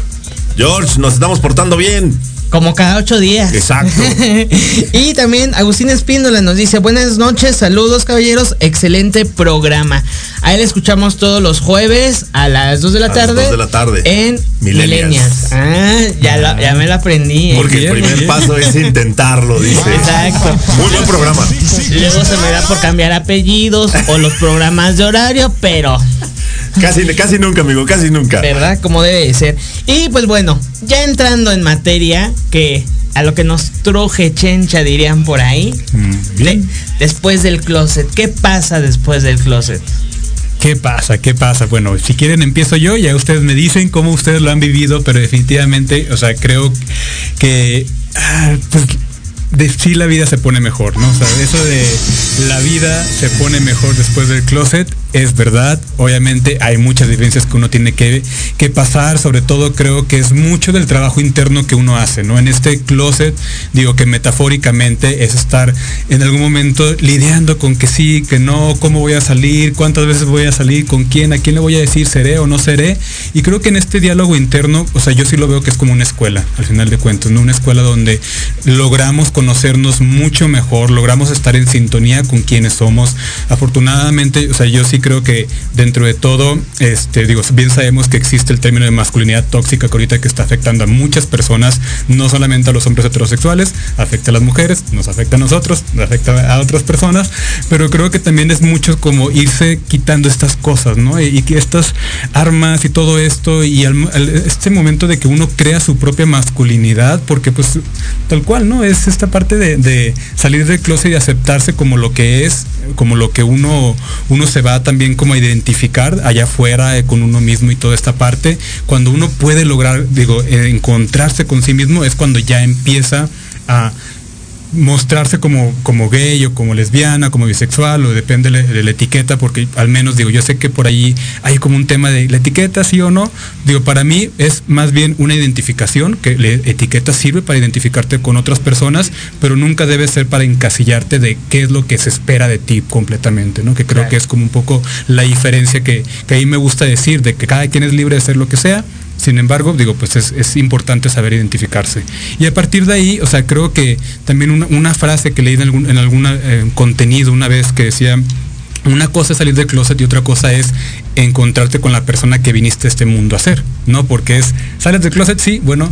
George, nos estamos portando bien. Como cada ocho días. Exacto. y también Agustín Espíndola nos dice, buenas noches, saludos caballeros, excelente programa. A él escuchamos todos los jueves a las 2 de la A las tarde. 2 de la tarde. En. Millennials. Ah, ya, la- ya me la aprendí. ¿eh? Porque bien, el primer bien. paso es intentarlo, dice. Exacto. Muy buen programa. Luego se me da por cambiar apellidos o los programas de horario, pero Casi, casi nunca, amigo, casi nunca. ¿verdad? Como debe de ser. Y pues bueno, ya entrando en materia, que a lo que nos truje chencha dirían por ahí. Mm, bien. de- después del closet, ¿qué pasa después del closet? ¿Qué pasa? ¿Qué pasa? Bueno, si quieren empiezo yo, ya ustedes me dicen cómo ustedes lo han vivido, pero definitivamente, o sea, creo que ah, pues de sí la vida se pone mejor, ¿no? O sea, eso de la vida se pone mejor después del closet es verdad. Obviamente hay muchas vivencias que uno tiene que, que pasar, sobre todo creo que es mucho del trabajo interno que uno hace, ¿no? En este closet, digo que metafóricamente es estar en algún momento lidiando con que sí, que no, cómo voy a salir, cuántas veces voy a salir, con quién, a quién le voy a decir seré o no seré. Y creo que en este diálogo interno, o sea, yo sí lo veo que es como una escuela, al final de cuentas, ¿no? Una escuela donde logramos conocernos mucho mejor, logramos estar en sintonía con quienes somos. Afortunadamente, o sea, yo sí creo que dentro de todo, este, digo, bien sabemos que existe el término de masculinidad tóxica que ahorita que está afectando a muchas personas, no solamente a los hombres heterosexuales, afecta a las mujeres, nos afecta a nosotros, nos afecta a otras personas, pero creo que también es mucho como irse quitando estas cosas, ¿no? Y, que estas armas y todo esto y al- al- este momento de que uno crea su propia masculinidad, porque pues tal cual, ¿no? Es esta parte de, salir del closet y aceptarse como lo que es, como lo que uno, uno se va también como a identificar allá afuera eh, con uno mismo y toda esta parte. Cuando uno puede lograr, digo, eh, encontrarse con sí mismo es cuando ya empieza a mostrarse como, como gay o como lesbiana, como bisexual, o depende de, de la etiqueta, porque al menos digo, yo sé que por ahí hay como un tema de la etiqueta, sí o no. Digo, para mí es más bien una identificación, que la etiqueta sirve para identificarte con otras personas, pero nunca debe ser para encasillarte de qué es lo que se espera de ti completamente, ¿no? Que creo Claro. que es como un poco la diferencia que, que ahí me gusta decir, de que cada quien es libre de ser lo que sea, Sin embargo, digo, pues es, es importante saber identificarse. Y a partir de ahí, o sea, creo que también una, frase que leí en algún en eh, contenido una vez que decía, una cosa es salir del closet y otra cosa es encontrarte con la persona que viniste a este mundo a ser, ¿no? Porque es, sales del closet, sí, bueno,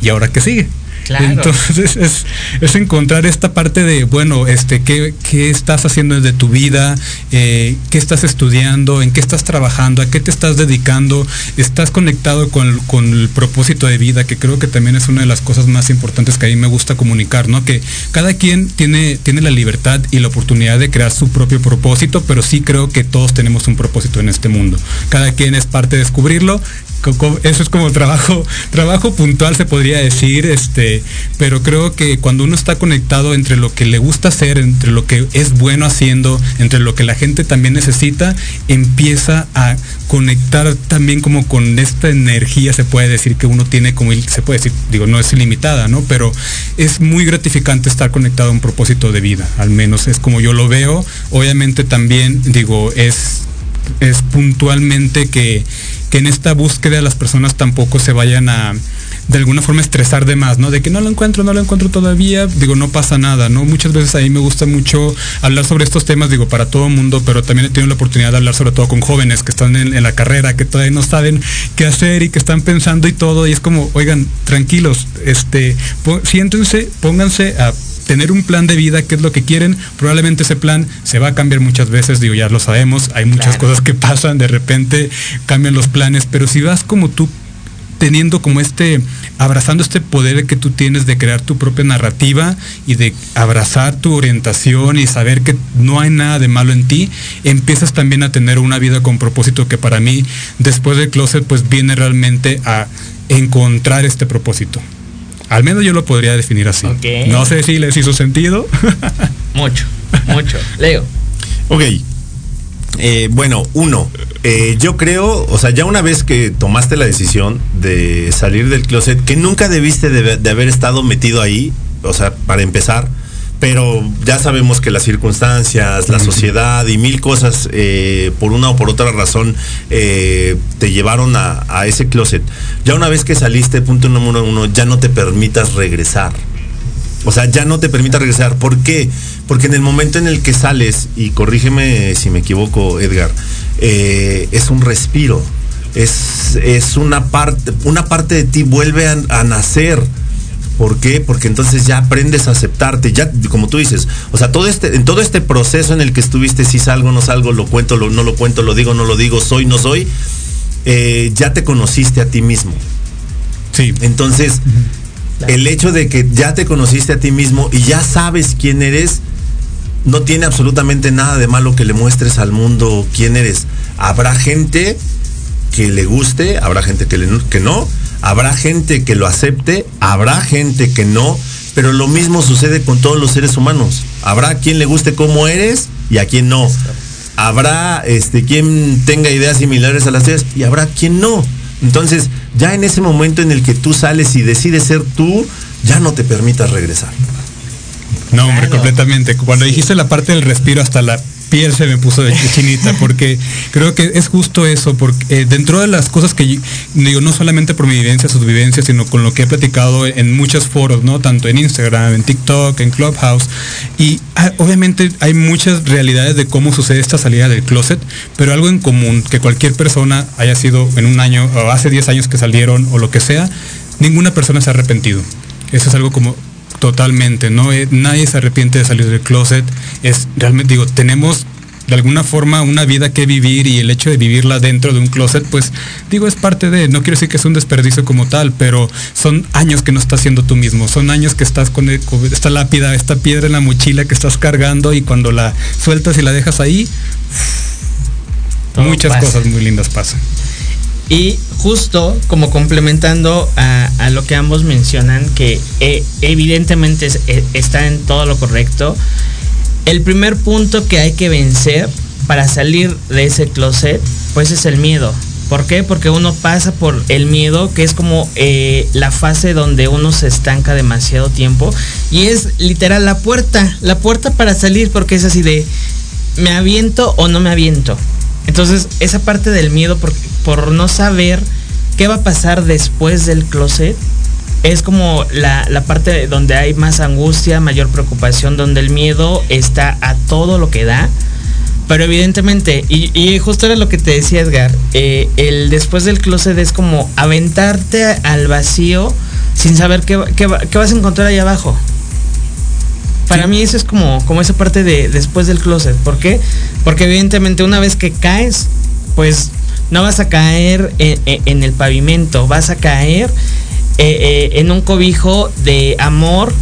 ¿y ahora qué sigue? Entonces es, encontrar esta parte de, bueno, este, ¿qué, qué estás haciendo de tu vida? Eh, ¿Qué estás estudiando? ¿En qué estás trabajando? ¿A qué te estás dedicando? ¿Estás conectado con, con el propósito de vida? Que creo que también es una de las cosas más importantes que a mí me gusta comunicar, ¿no? Que cada quien tiene, tiene la libertad y la oportunidad de crear su propio propósito, pero sí creo que todos tenemos un propósito en este mundo. Cada quien es parte de descubrirlo eso es como trabajo, trabajo puntual se podría decir, este, pero creo que cuando uno está conectado entre lo que le gusta hacer, entre lo que es bueno haciendo, entre lo que la gente también necesita, empieza a conectar también como con esta energía, se puede decir que uno tiene como, se puede decir, digo, no es ilimitada, ¿no? Pero es muy gratificante estar conectado a un propósito de vida, al menos es como yo lo veo. Obviamente también, digo, es es puntualmente que, que en esta búsqueda las personas tampoco se vayan a de alguna forma estresar de más, ¿no? De que no lo encuentro, no lo encuentro todavía, digo, no pasa nada, ¿no? Muchas veces ahí me gusta mucho hablar sobre estos temas, digo, para todo el mundo, pero también he tenido la oportunidad de hablar sobre todo con jóvenes que están en, en la carrera, que todavía no saben qué hacer y que están pensando y todo, y es como, oigan, tranquilos, este, siéntense, pónganse a tener un plan de vida, qué es lo que quieren, probablemente ese plan se va a cambiar muchas veces, digo, ya lo sabemos, hay muchas Claro. cosas que pasan, de repente cambian los planes, pero si vas como tú teniendo como este, abrazando este poder que tú tienes de crear tu propia narrativa y de abrazar tu orientación y saber que no hay nada de malo en ti, empiezas también a tener una vida con propósito que para mí, después del closet, pues viene realmente a encontrar este propósito. Al menos yo lo podría definir así. No sé si les hizo sentido. Mucho, mucho. Leo. Ok. Eh, bueno, uno, eh, yo creo, o sea, ya una vez que tomaste la decisión de salir del closet, que nunca debiste de, de haber estado metido ahí, o sea, para empezar, pero ya sabemos que las circunstancias, la sociedad y mil cosas, eh, por una o por otra razón, eh, te llevaron a, a ese closet. Ya una vez que saliste, punto número uno, ya no te permitas regresar. O sea, ya no te permita regresar. ¿Por qué? Porque en el momento en el que sales, y corrígeme si me equivoco, Edgar, eh, es un respiro. Es, es una parte, una parte de ti vuelve a, a nacer. ¿Por qué? Porque entonces ya aprendes a aceptarte, ya como tú dices, o sea, todo este, en todo este proceso en el que estuviste, si salgo, no salgo, lo cuento, lo- no lo cuento, lo digo, no lo digo, soy, no soy, eh, ya te conociste a ti mismo. Sí. Entonces, el hecho de que ya te conociste a ti mismo y ya sabes quién eres, no tiene absolutamente nada de malo que le muestres al mundo quién eres. Habrá gente que le guste, habrá gente que, no, habrá gente que lo acepte, habrá gente que no, pero lo mismo sucede con todos los seres humanos. Habrá quien le guste cómo eres y a quien no. Habrá este, quien tenga ideas similares a las tuyas y habrá quien no. Entonces, ya en ese momento en el que tú sales y decides ser tú, ya no te permitas regresar. No, hombre, Claro. completamente. Cuando dijiste la parte del respiro, hasta la piel se me puso de chinita, porque creo que es justo eso, porque eh, dentro de las cosas que yo- digo, no solamente por mi vivencia, sus vivencias, sino con lo que he platicado en muchos foros, ¿no? Tanto en Instagram, en TikTok, en Clubhouse, y ah, obviamente hay muchas realidades de cómo sucede esta salida del closet, pero algo en común, que cualquier persona haya sido en un año, o hace 10 años que salieron, o lo que sea, ninguna persona se ha arrepentido. Eso es algo como Totalmente, ¿no? Eh, nadie se arrepiente de salir del closet. Es realmente, digo, tenemos de alguna forma una vida que vivir y el hecho de vivirla dentro de un closet, pues digo, es parte de, no quiero decir que es un desperdicio como tal, pero son años que no estás siendo tú mismo, son años que estás con, el- con esta lápida, esta piedra en la mochila que estás cargando y cuando la sueltas y la dejas ahí, Todo muchas pasa. cosas muy lindas pasan. Y justo como complementando a, lo que ambos mencionan, que eh, evidentemente eh, está en todo lo correcto, el primer punto que hay que vencer para salir de ese closet, pues es el miedo. ¿Por qué? Porque uno pasa por el miedo, que es como eh, la fase donde uno se estanca demasiado tiempo. Y es literal la puerta, la puerta para salir, porque es así de, ¿me aviento o no me aviento? Entonces, esa parte del miedo por, por no saber ¿qué va a pasar después del closet? Es como la, la parte donde hay más angustia, mayor preocupación, donde el miedo está a todo lo que da. Pero evidentemente, y, justo era lo que te decía Edgar, eh, el después del closet es como aventarte al vacío sin saber qué, qué qué vas a encontrar ahí abajo. Para mí eso es como, como esa parte de después del closet. ¿Por qué? Porque evidentemente una vez que caes, pues no vas a caer en, en- en el pavimento, vas a caer eh, eh, en un cobijo de amor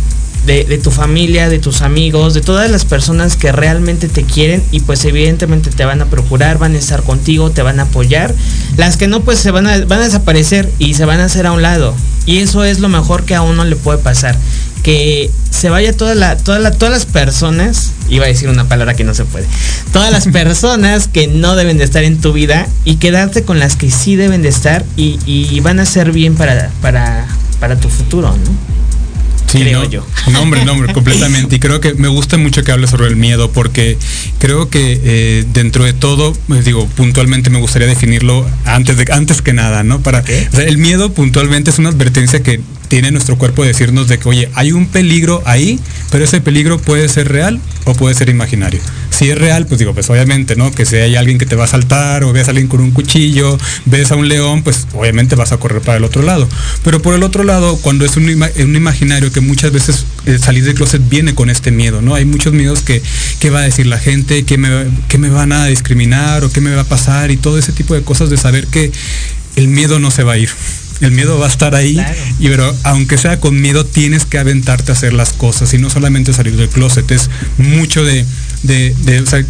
de, de tu familia, de tus amigos, de todas las personas que realmente te quieren y pues evidentemente te van a procurar, van a estar contigo, te van a apoyar. Las que no pues se van a, van a desaparecer y se van a hacer a un lado. Y eso es lo mejor que a uno le puede pasar. Que se vaya toda la, toda la, todas las personas, iba a decir una palabra que no se puede, todas las personas que no deben de estar en tu vida y quedarte con las que sí deben de estar y, y van a ser bien para, para, para tu futuro, ¿no? Sí, creo no, yo. No, hombre, no, hombre, completamente. Y creo que me gusta mucho que hables sobre el miedo porque creo que eh, dentro de todo, pues, digo, puntualmente me gustaría definirlo antes de antes que nada, ¿no? Para, o sea, el miedo puntualmente es una advertencia que tiene nuestro cuerpo de decirnos de que, oye, hay un peligro ahí, pero ese peligro puede ser real o puede ser imaginario. Si es real, pues digo, pues obviamente, ¿no? Que si hay alguien que te va a saltar o ves a alguien con un cuchillo, ves a un león, pues obviamente vas a correr para el otro lado. Pero por el otro lado, cuando es un, ima- un imaginario que muchas veces eh, salir del closet viene con este miedo, ¿no? Hay muchos miedos que, ¿qué va a decir la gente? ¿Qué me, me van a discriminar o qué me va a pasar? Y todo ese tipo de cosas de saber que el miedo no se va a ir. El miedo va a estar ahí, Claro. y pero aunque sea con miedo, tienes que aventarte a hacer las cosas y no solamente salir del closet, es mucho de,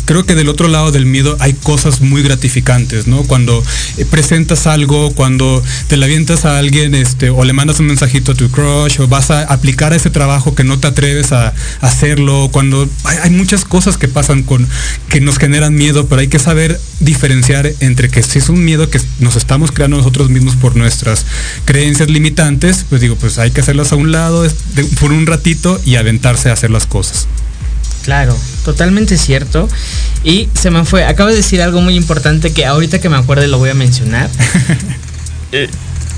creo que del otro lado del miedo hay cosas muy gratificantes, ¿no? Cuando eh, presentas algo, cuando te la avientas a alguien, este, o le mandas un mensajito a tu crush, o vas a aplicar ese trabajo que no te atreves a, hacerlo, cuando hay, muchas cosas que pasan con, que nos generan miedo, pero hay que saber diferenciar entre que si es un miedo que nos estamos creando nosotros mismos por nuestras creencias limitantes, pues digo, pues hay que hacerlas a un lado por un ratito y aventarse a hacer las cosas. Claro, totalmente cierto. Y se me fue, acabo de decir algo muy importante que ahorita que me acuerde lo voy a mencionar. Eh,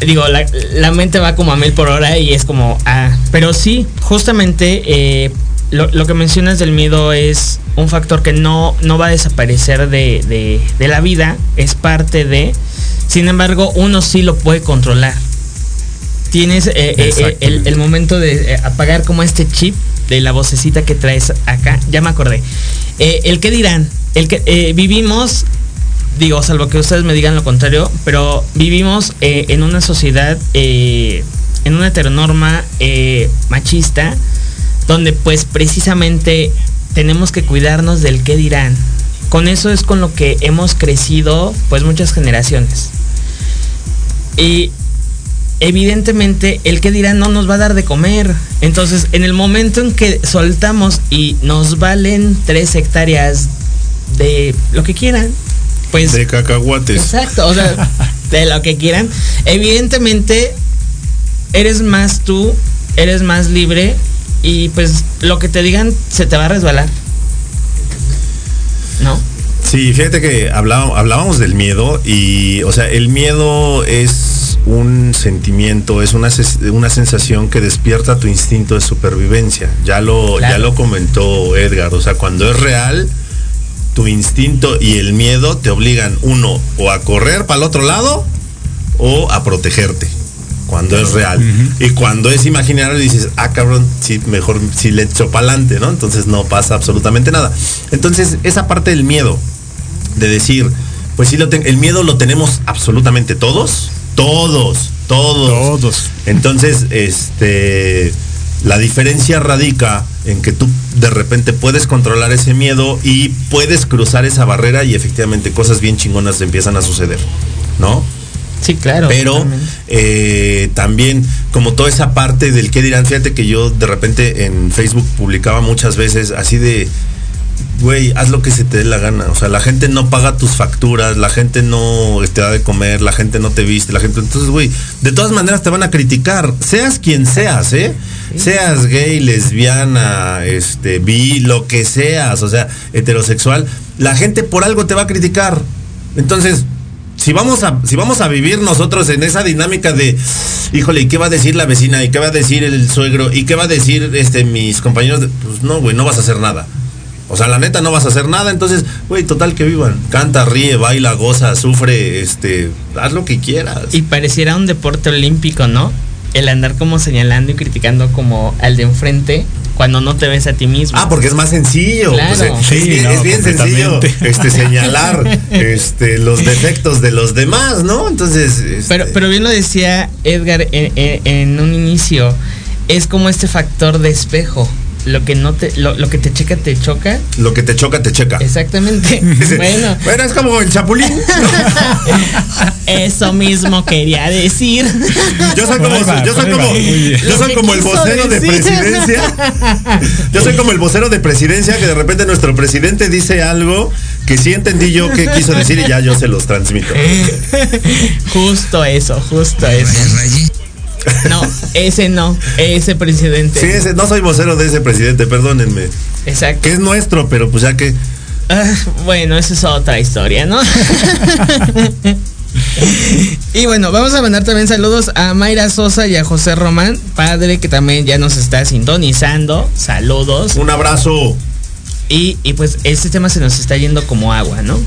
Digo, la, la mente va como a mil por hora y es como, ah, pero sí, justamente eh, lo, lo que mencionas del miedo es un factor que no, no va a desaparecer de, de- de la vida, es parte de, sin embargo, uno sí lo puede controlar. Tienes eh, el, el momento de apagar como este chip de la vocecita que traes acá, ya me acordé. Eh, el que dirán, el que eh, vivimos, digo, salvo que ustedes me digan lo contrario, pero vivimos eh, en una sociedad, en una heteronorma machista, donde pues precisamente tenemos que cuidarnos del qué dirán. Con eso es con lo que hemos crecido pues muchas generaciones. Y evidentemente el que dirán no nos va a dar de comer. Entonces, en el momento en que soltamos y nos valen tres hectáreas de lo que quieran, pues... De cacahuates. Exacto, o sea, de lo que quieran. Evidentemente, eres más tú, eres más libre y pues lo que te digan se te va a resbalar. ¿No? Sí, fíjate que hablá- hablábamos del miedo y, o sea, el miedo es un sentimiento, es una, una sensación que despierta tu instinto de supervivencia. Ya lo, Claro. ya lo comentó Edgar, o sea, cuando es real, tu instinto y el miedo te obligan, uno, o a correr para el otro lado o a protegerte. Cuando es real. Y cuando es imaginario dices, ah, cabrón, sí, mejor si le echo para adelante, ¿no? Entonces no pasa absolutamente nada. Entonces, esa parte del miedo, de decir, pues sí, lo ten- el miedo lo tenemos absolutamente todos, todos, todos. Todos. Entonces, este, la diferencia radica en que tú de repente puedes controlar ese miedo y puedes cruzar esa barrera y efectivamente cosas bien chingonas empiezan a suceder, ¿no? Sí, claro. Pero eh, también como toda esa parte del qué dirán, fíjate que yo de repente en Facebook publicaba muchas veces así de, güey, haz lo que se te dé la gana. O sea, la gente no paga tus facturas, la gente no te da de comer, la gente no te viste, la gente... Entonces, güey, de todas maneras te van a criticar, seas quien seas, ¿eh? Seas gay, lesbiana, este, bi, lo que seas, o sea, heterosexual, la gente por algo te va a criticar. Entonces, si vamos a, si vamos a vivir nosotros en esa dinámica de, híjole, ¿y qué va a decir la vecina? ¿Y qué va a decir el suegro? ¿Y qué va a decir este mis compañeros? de- pues no, güey, no vas a hacer nada. O sea, la neta no vas a hacer nada, entonces, güey, total que vivan. Canta, ríe, baila, goza, sufre, este, haz lo que quieras. Y pareciera un deporte olímpico, ¿no? El andar como señalando y criticando como al de enfrente cuando no te ves a ti mismo. Ah, porque es más sencillo. Claro. pues, es, Sí, es bien, no, es bien sencillo este, señalar este, los defectos de los demás, ¿no? Entonces. este, Pero, pero bien lo decía Edgar en, en- en un inicio, es como este factor de espejo. Lo que no te, lo, lo que te checa te choca. Lo que te choca, te checa. Exactamente. Bueno, bueno, es como el chapulín. eso mismo quería decir. Yo soy como, va, yo soy como, yo soy como el vocero de presidencia. Yo soy como el vocero de presidencia que de repente nuestro presidente dice algo que sí entendí yo que quiso decir y ya yo se los transmito. justo eso, justo eso. No, ese no, ese presidente. Sí, ese, no soy vocero de ese presidente, perdónenme. Exacto. Que es nuestro, pero pues ya que. Ah, bueno, esa es otra historia, ¿no? y bueno, vamos a mandar también saludos a Mayra Sosa y a José Román, padre que también ya nos está sintonizando. Saludos. Un abrazo. Y, y pues este tema se nos está yendo como agua, ¿no?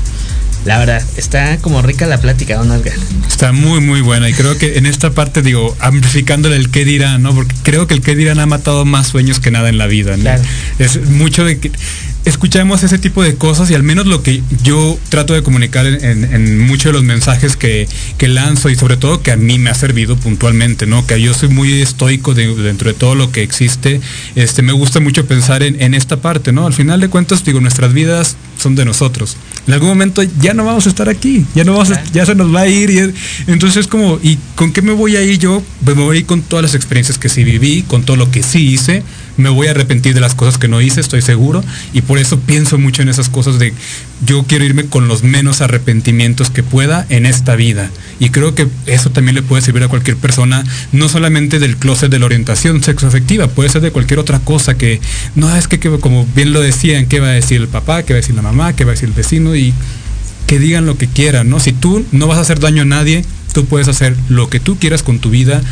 La verdad, está como rica la plática, don Edgar. Está muy, muy buena. Y creo que en esta parte, digo, amplificándole el qué dirán, ¿no? Porque creo que el qué dirán ha matado más sueños que nada en la vida, ¿no? Claro. Es mucho de que escuchamos ese tipo de cosas y al menos lo que yo trato de comunicar en, en- en muchos de los mensajes que, que lanzo y sobre todo que a mí me ha servido puntualmente, ¿no? Que yo soy muy estoico de- dentro de todo lo que existe. Este, me gusta mucho pensar en, en esta parte, ¿no? Al final de cuentas, digo, nuestras vidas son de nosotros. En algún momento ya no vamos a estar aquí, ya no vamos a- ya se nos va a ir y es- entonces es como, ¿y con qué me voy a ir yo? Pues me voy a ir con todas las experiencias que sí viví, con todo lo que sí hice, me voy a arrepentir de las cosas que no hice, estoy seguro, y por eso pienso mucho en esas cosas de yo quiero irme con los menos arrepentimientos que pueda en esta vida. Y creo que eso también le puede servir a cualquier persona, no solamente del closet de la orientación sexoafectiva, puede ser de cualquier otra cosa que, no, es que, que como bien lo decían, ¿qué va a decir el papá? ¿Qué va a decir la mamá? ¿Qué va a decir el vecino? Y que digan lo que quieran, ¿no? Si tú no vas a hacer daño a nadie, tú puedes hacer lo que tú quieras con tu vida,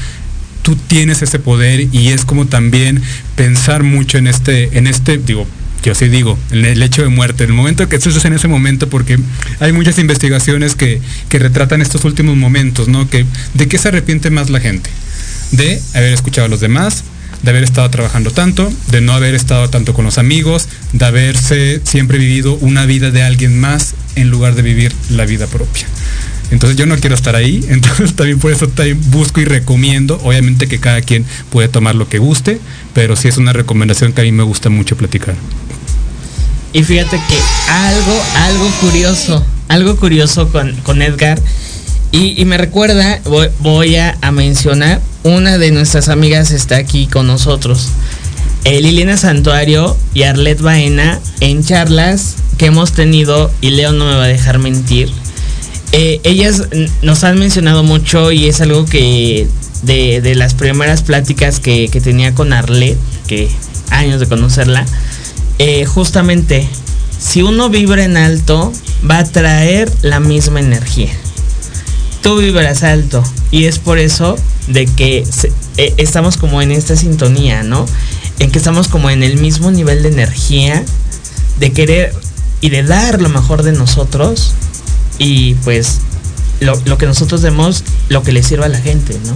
tú tienes ese poder y es como también pensar mucho en este, en este, digo, yo sí digo, en el hecho de muerte, el momento que estés en ese momento, porque hay muchas investigaciones que, que retratan estos últimos momentos, ¿no? Que, ¿De qué se arrepiente más la gente? De haber escuchado a los demás, de haber estado trabajando tanto, de no haber estado tanto con los amigos, de haberse siempre vivido una vida de alguien más en lugar de vivir la vida propia. Entonces yo no quiero estar ahí, entonces también por eso también busco y recomiendo, obviamente que cada quien puede tomar lo que guste, pero sí es una recomendación que a mí me gusta mucho platicar. Y fíjate que algo, algo curioso, algo curioso con, con Edgar. Y, me recuerda, voy, a mencionar, una de nuestras amigas está aquí con nosotros. Eh, Liliana Santuario y Arlet Baena en charlas que hemos tenido, y Leo no me va a dejar mentir. Eh, ellas nos han mencionado mucho y es algo que de, de las primeras pláticas que, que tenía con Arlet, que años de conocerla, eh, justamente, si uno vibra en alto, va a traer la misma energía. Tú vibras alto y es por eso de que eh, estamos como en esta sintonía, ¿no? En que estamos como en el mismo nivel de energía, de querer y de dar lo mejor de nosotros y pues lo, lo que nosotros demos, lo que le sirva a la gente, ¿no?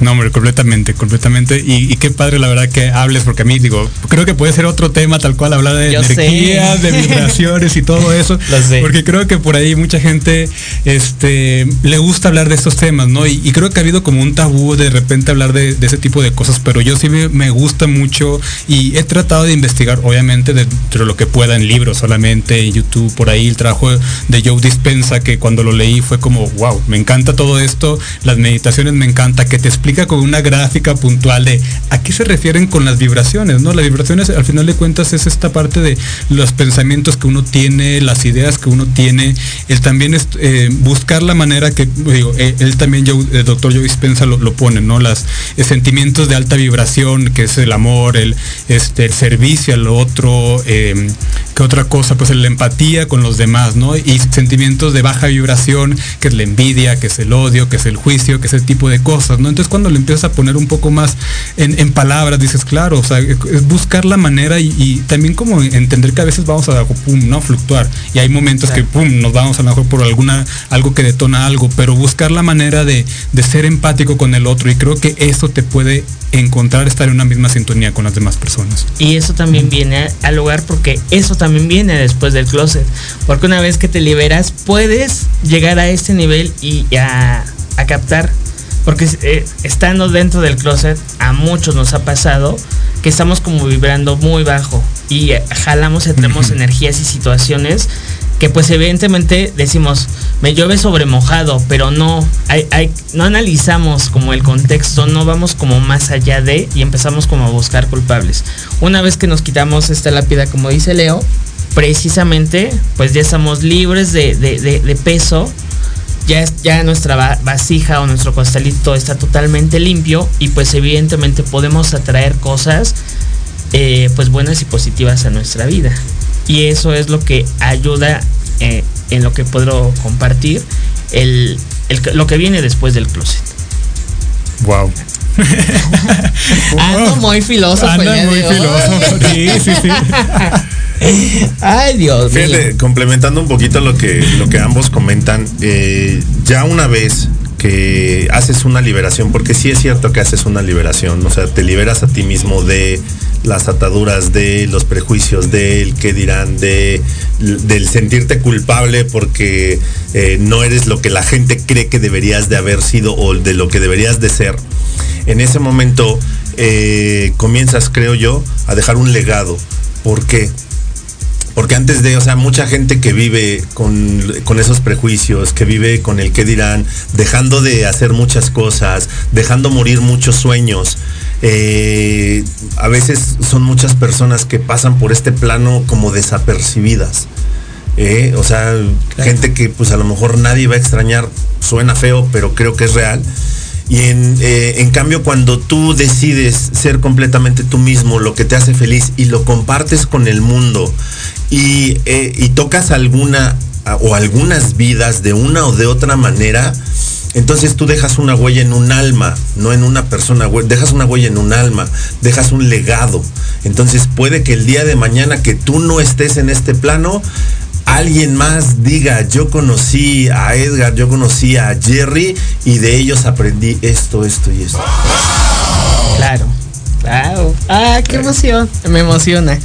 No, hombre, completamente, completamente. Y, y qué padre la verdad que hables, porque a mí digo, creo que puede ser otro tema tal cual, hablar de Yo sé. energía, de vibraciones y todo eso. Lo sé. Porque creo que por ahí mucha gente este, le gusta hablar de estos temas, ¿no? Y, y creo que ha habido como un tabú de repente hablar de, de ese tipo de cosas, pero yo sí me, me gusta mucho y he tratado de investigar, obviamente, dentro de lo que pueda en libros solamente, en YouTube, por ahí el trabajo de Joe Dispensa, que cuando lo leí fue como, wow, me encanta todo esto, las meditaciones me encanta, que te explica con una gráfica puntual de a qué se refieren con las vibraciones, ¿no? Las vibraciones al final de cuentas es esta parte de los pensamientos que uno tiene, las ideas que uno tiene, el también es, eh, buscar la manera que, digo, eh, él también, el doctor Joe Dispensa lo, pone, ¿no? Las eh, sentimientos de alta vibración, que es el amor, el, este, el servicio al otro, eh, ¿qué otra cosa? Pues la empatía con los demás, ¿no? Y sentimientos de baja vibración, que es la envidia, que es el odio, que es el juicio, que es ese tipo de cosas, ¿no? Entonces cuando le empiezas a poner un poco más en, palabras, dices, claro, o sea, es buscar la manera y, también como entender que a veces vamos a pum, ¿no? fluctuar. Y hay momentos que pum, nos vamos a lo mejor por alguna, algo que detona algo, pero buscar la manera de, de ser empático con el otro. Y creo que eso te puede encontrar estar en una misma sintonía con las demás personas. Y eso también viene al lugar porque eso también viene después del closet. Porque una vez que te liberas, puedes llegar a este nivel y a, a captar porque eh, estando dentro del closet, a muchos nos ha pasado que estamos como vibrando muy bajo y eh, jalamos, entremos energías y situaciones que pues evidentemente decimos, me llueve sobre mojado, pero no, hay, hay, no analizamos como el contexto, no vamos como más allá de y empezamos como a buscar culpables. Una vez que nos quitamos esta lápida, como dice Leo, precisamente pues ya estamos libres de, de, de peso ya, ya nuestra vasija o nuestro costalito está totalmente limpio y pues evidentemente podemos atraer cosas eh, pues buenas y positivas a nuestra vida. Y eso es lo que ayuda eh, en lo que puedo compartir el, lo que viene después del closet. Wow. Ando muy filósofo. Ando muy filósofo. Sí, sí, sí. Ay, Dios Fíjate, complementando un poquito lo que, lo que ambos comentan, eh, ya una vez que haces una liberación, porque sí es cierto que haces una liberación, o sea, te liberas a ti mismo de las ataduras, de los prejuicios, del que dirán, de, del sentirte culpable porque eh, no eres lo que la gente cree que deberías de haber sido o de lo que deberías de ser. En ese momento eh, comienzas, creo yo, a dejar un legado. ¿Por qué? Porque antes de, o sea, mucha gente que vive con, esos prejuicios, que vive con el que dirán, dejando de hacer muchas cosas, dejando morir muchos sueños. Eh, a veces son muchas personas que pasan por este plano como desapercibidas. Eh, o sea, gente que pues a lo mejor nadie va a extrañar, suena feo, pero creo que es real. Y en, eh, en, cambio, cuando tú decides ser completamente tú mismo, lo que te hace feliz y lo compartes con el mundo y, eh, y tocas alguna o algunas vidas de una o de otra manera, entonces tú dejas una huella en un alma, no en una persona, dejas una huella en un alma, dejas un legado. Entonces puede que el día de mañana que tú no estés en este plano, alguien más diga, yo conocí a Edgar, yo conocí a Jerry y de ellos aprendí esto, esto y esto. Claro, claro. Ah, qué emoción. Me emociona.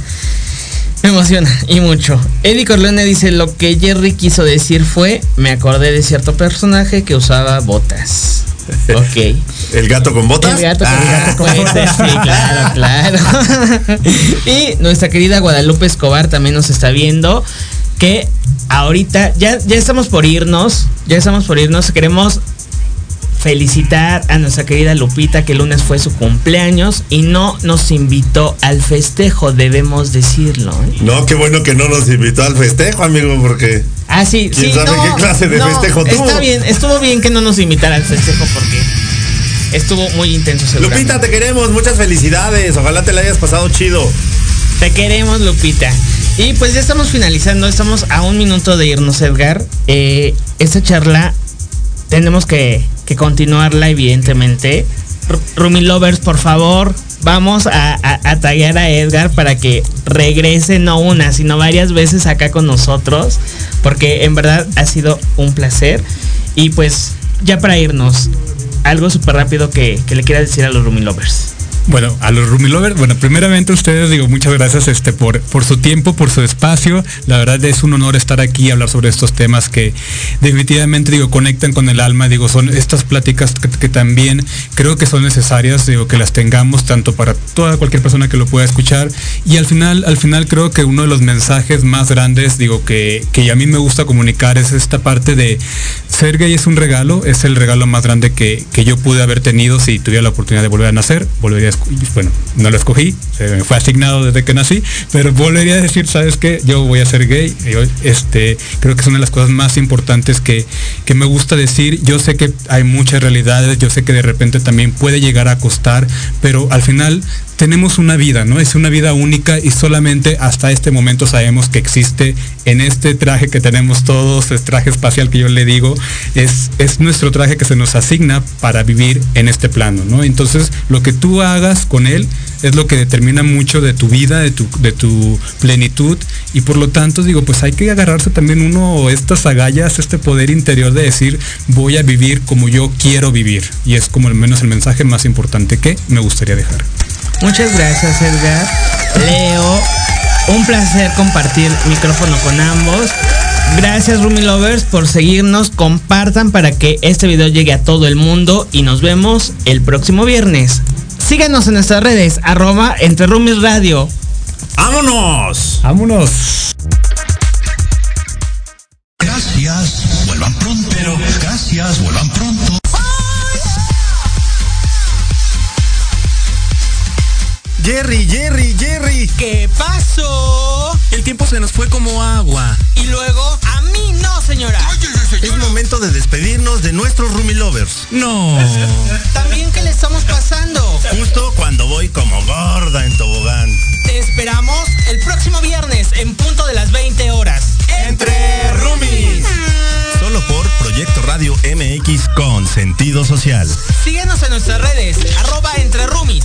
Me emociona y mucho. Eddie Corleone dice, lo que Jerry quiso decir fue, me acordé de cierto personaje que usaba botas. Ok. ¿El gato con botas? El gato, con ah. botas, sí, claro, claro. y nuestra querida Guadalupe Escobar también nos está viendo que ahorita ya, ya estamos por irnos, ya estamos por irnos, queremos felicitar a nuestra querida Lupita que el lunes fue su cumpleaños y no nos invitó al festejo, debemos decirlo. ¿eh? No, qué bueno que no nos invitó al festejo, amigo, porque... Ah, sí, ¿quién sí. sabe qué clase de festejo tuvo? Está bien, estuvo bien que no nos invitara al festejo porque estuvo muy intenso. Lupita, te queremos, muchas felicidades, ojalá te la hayas pasado chido. Te queremos, Lupita. Y pues ya estamos finalizando, estamos a un minuto de irnos, Edgar. Eh, esta charla tenemos que, continuarla, evidentemente. Rumi Lovers, por favor, vamos a, a, a Edgar para que regrese no una, sino varias veces acá con nosotros, porque en verdad ha sido un placer. Y pues ya para irnos, algo súper rápido que, que le quiera decir a los Rumi Lovers. Bueno, a los Rumi Lovers, bueno, primeramente ustedes digo muchas gracias este por por su tiempo, por su espacio. La verdad es un honor estar aquí y hablar sobre estos temas que definitivamente digo conectan con el alma, digo, son estas pláticas que, también creo que son necesarias, digo, que las tengamos tanto para toda cualquier persona que lo pueda escuchar y al final al final creo que uno de los mensajes más grandes, digo que que a mí me gusta comunicar es esta parte de ser gay es un regalo, es el regalo más grande que, que yo pude haber tenido si tuviera la oportunidad de volver a nacer, volvería a bueno, no lo escogí, me fue asignado desde que nací, pero volvería a decir, ¿sabes qué? Yo voy a ser gay. Yo, este, creo que es una de las cosas más importantes que, que me gusta decir. Yo sé que hay muchas realidades, yo sé que de repente también puede llegar a costar, pero al final tenemos una vida, ¿no? Es una vida única y solamente hasta este momento sabemos que existe en este traje que tenemos todos, es traje espacial que yo le digo, es, es nuestro traje que se nos asigna para vivir en este plano, ¿no? Entonces, lo que tú hagas con él es lo que determina mucho de tu vida, de tu, de tu plenitud y por lo tanto digo, pues hay que agarrarse también uno estas agallas, este poder interior de decir, voy a vivir como yo quiero vivir y es como al menos el mensaje más importante que me gustaría dejar. Muchas gracias, Edgar. Leo, un placer compartir micrófono con ambos. Gracias, Rumi Lovers, por seguirnos. Compartan para que este video llegue a todo el mundo y nos vemos el próximo viernes. Síganos en nuestras redes, arroba entre Rumis Radio. ¡Vámonos! ¡Vámonos! Jerry, Jerry, Jerry. ¿Qué pasó? El tiempo se nos fue como agua. Y luego, a mí no, señora. Es momento de despedirnos de nuestros Rumi Lovers. No. También, ¿qué le estamos pasando? Justo cuando voy como gorda en tobogán. Te esperamos el próximo viernes en punto de las 20 horas. Entre Rumis. Solo por Proyecto Radio MX con sentido social. Síguenos en nuestras redes, arroba entre Rumis.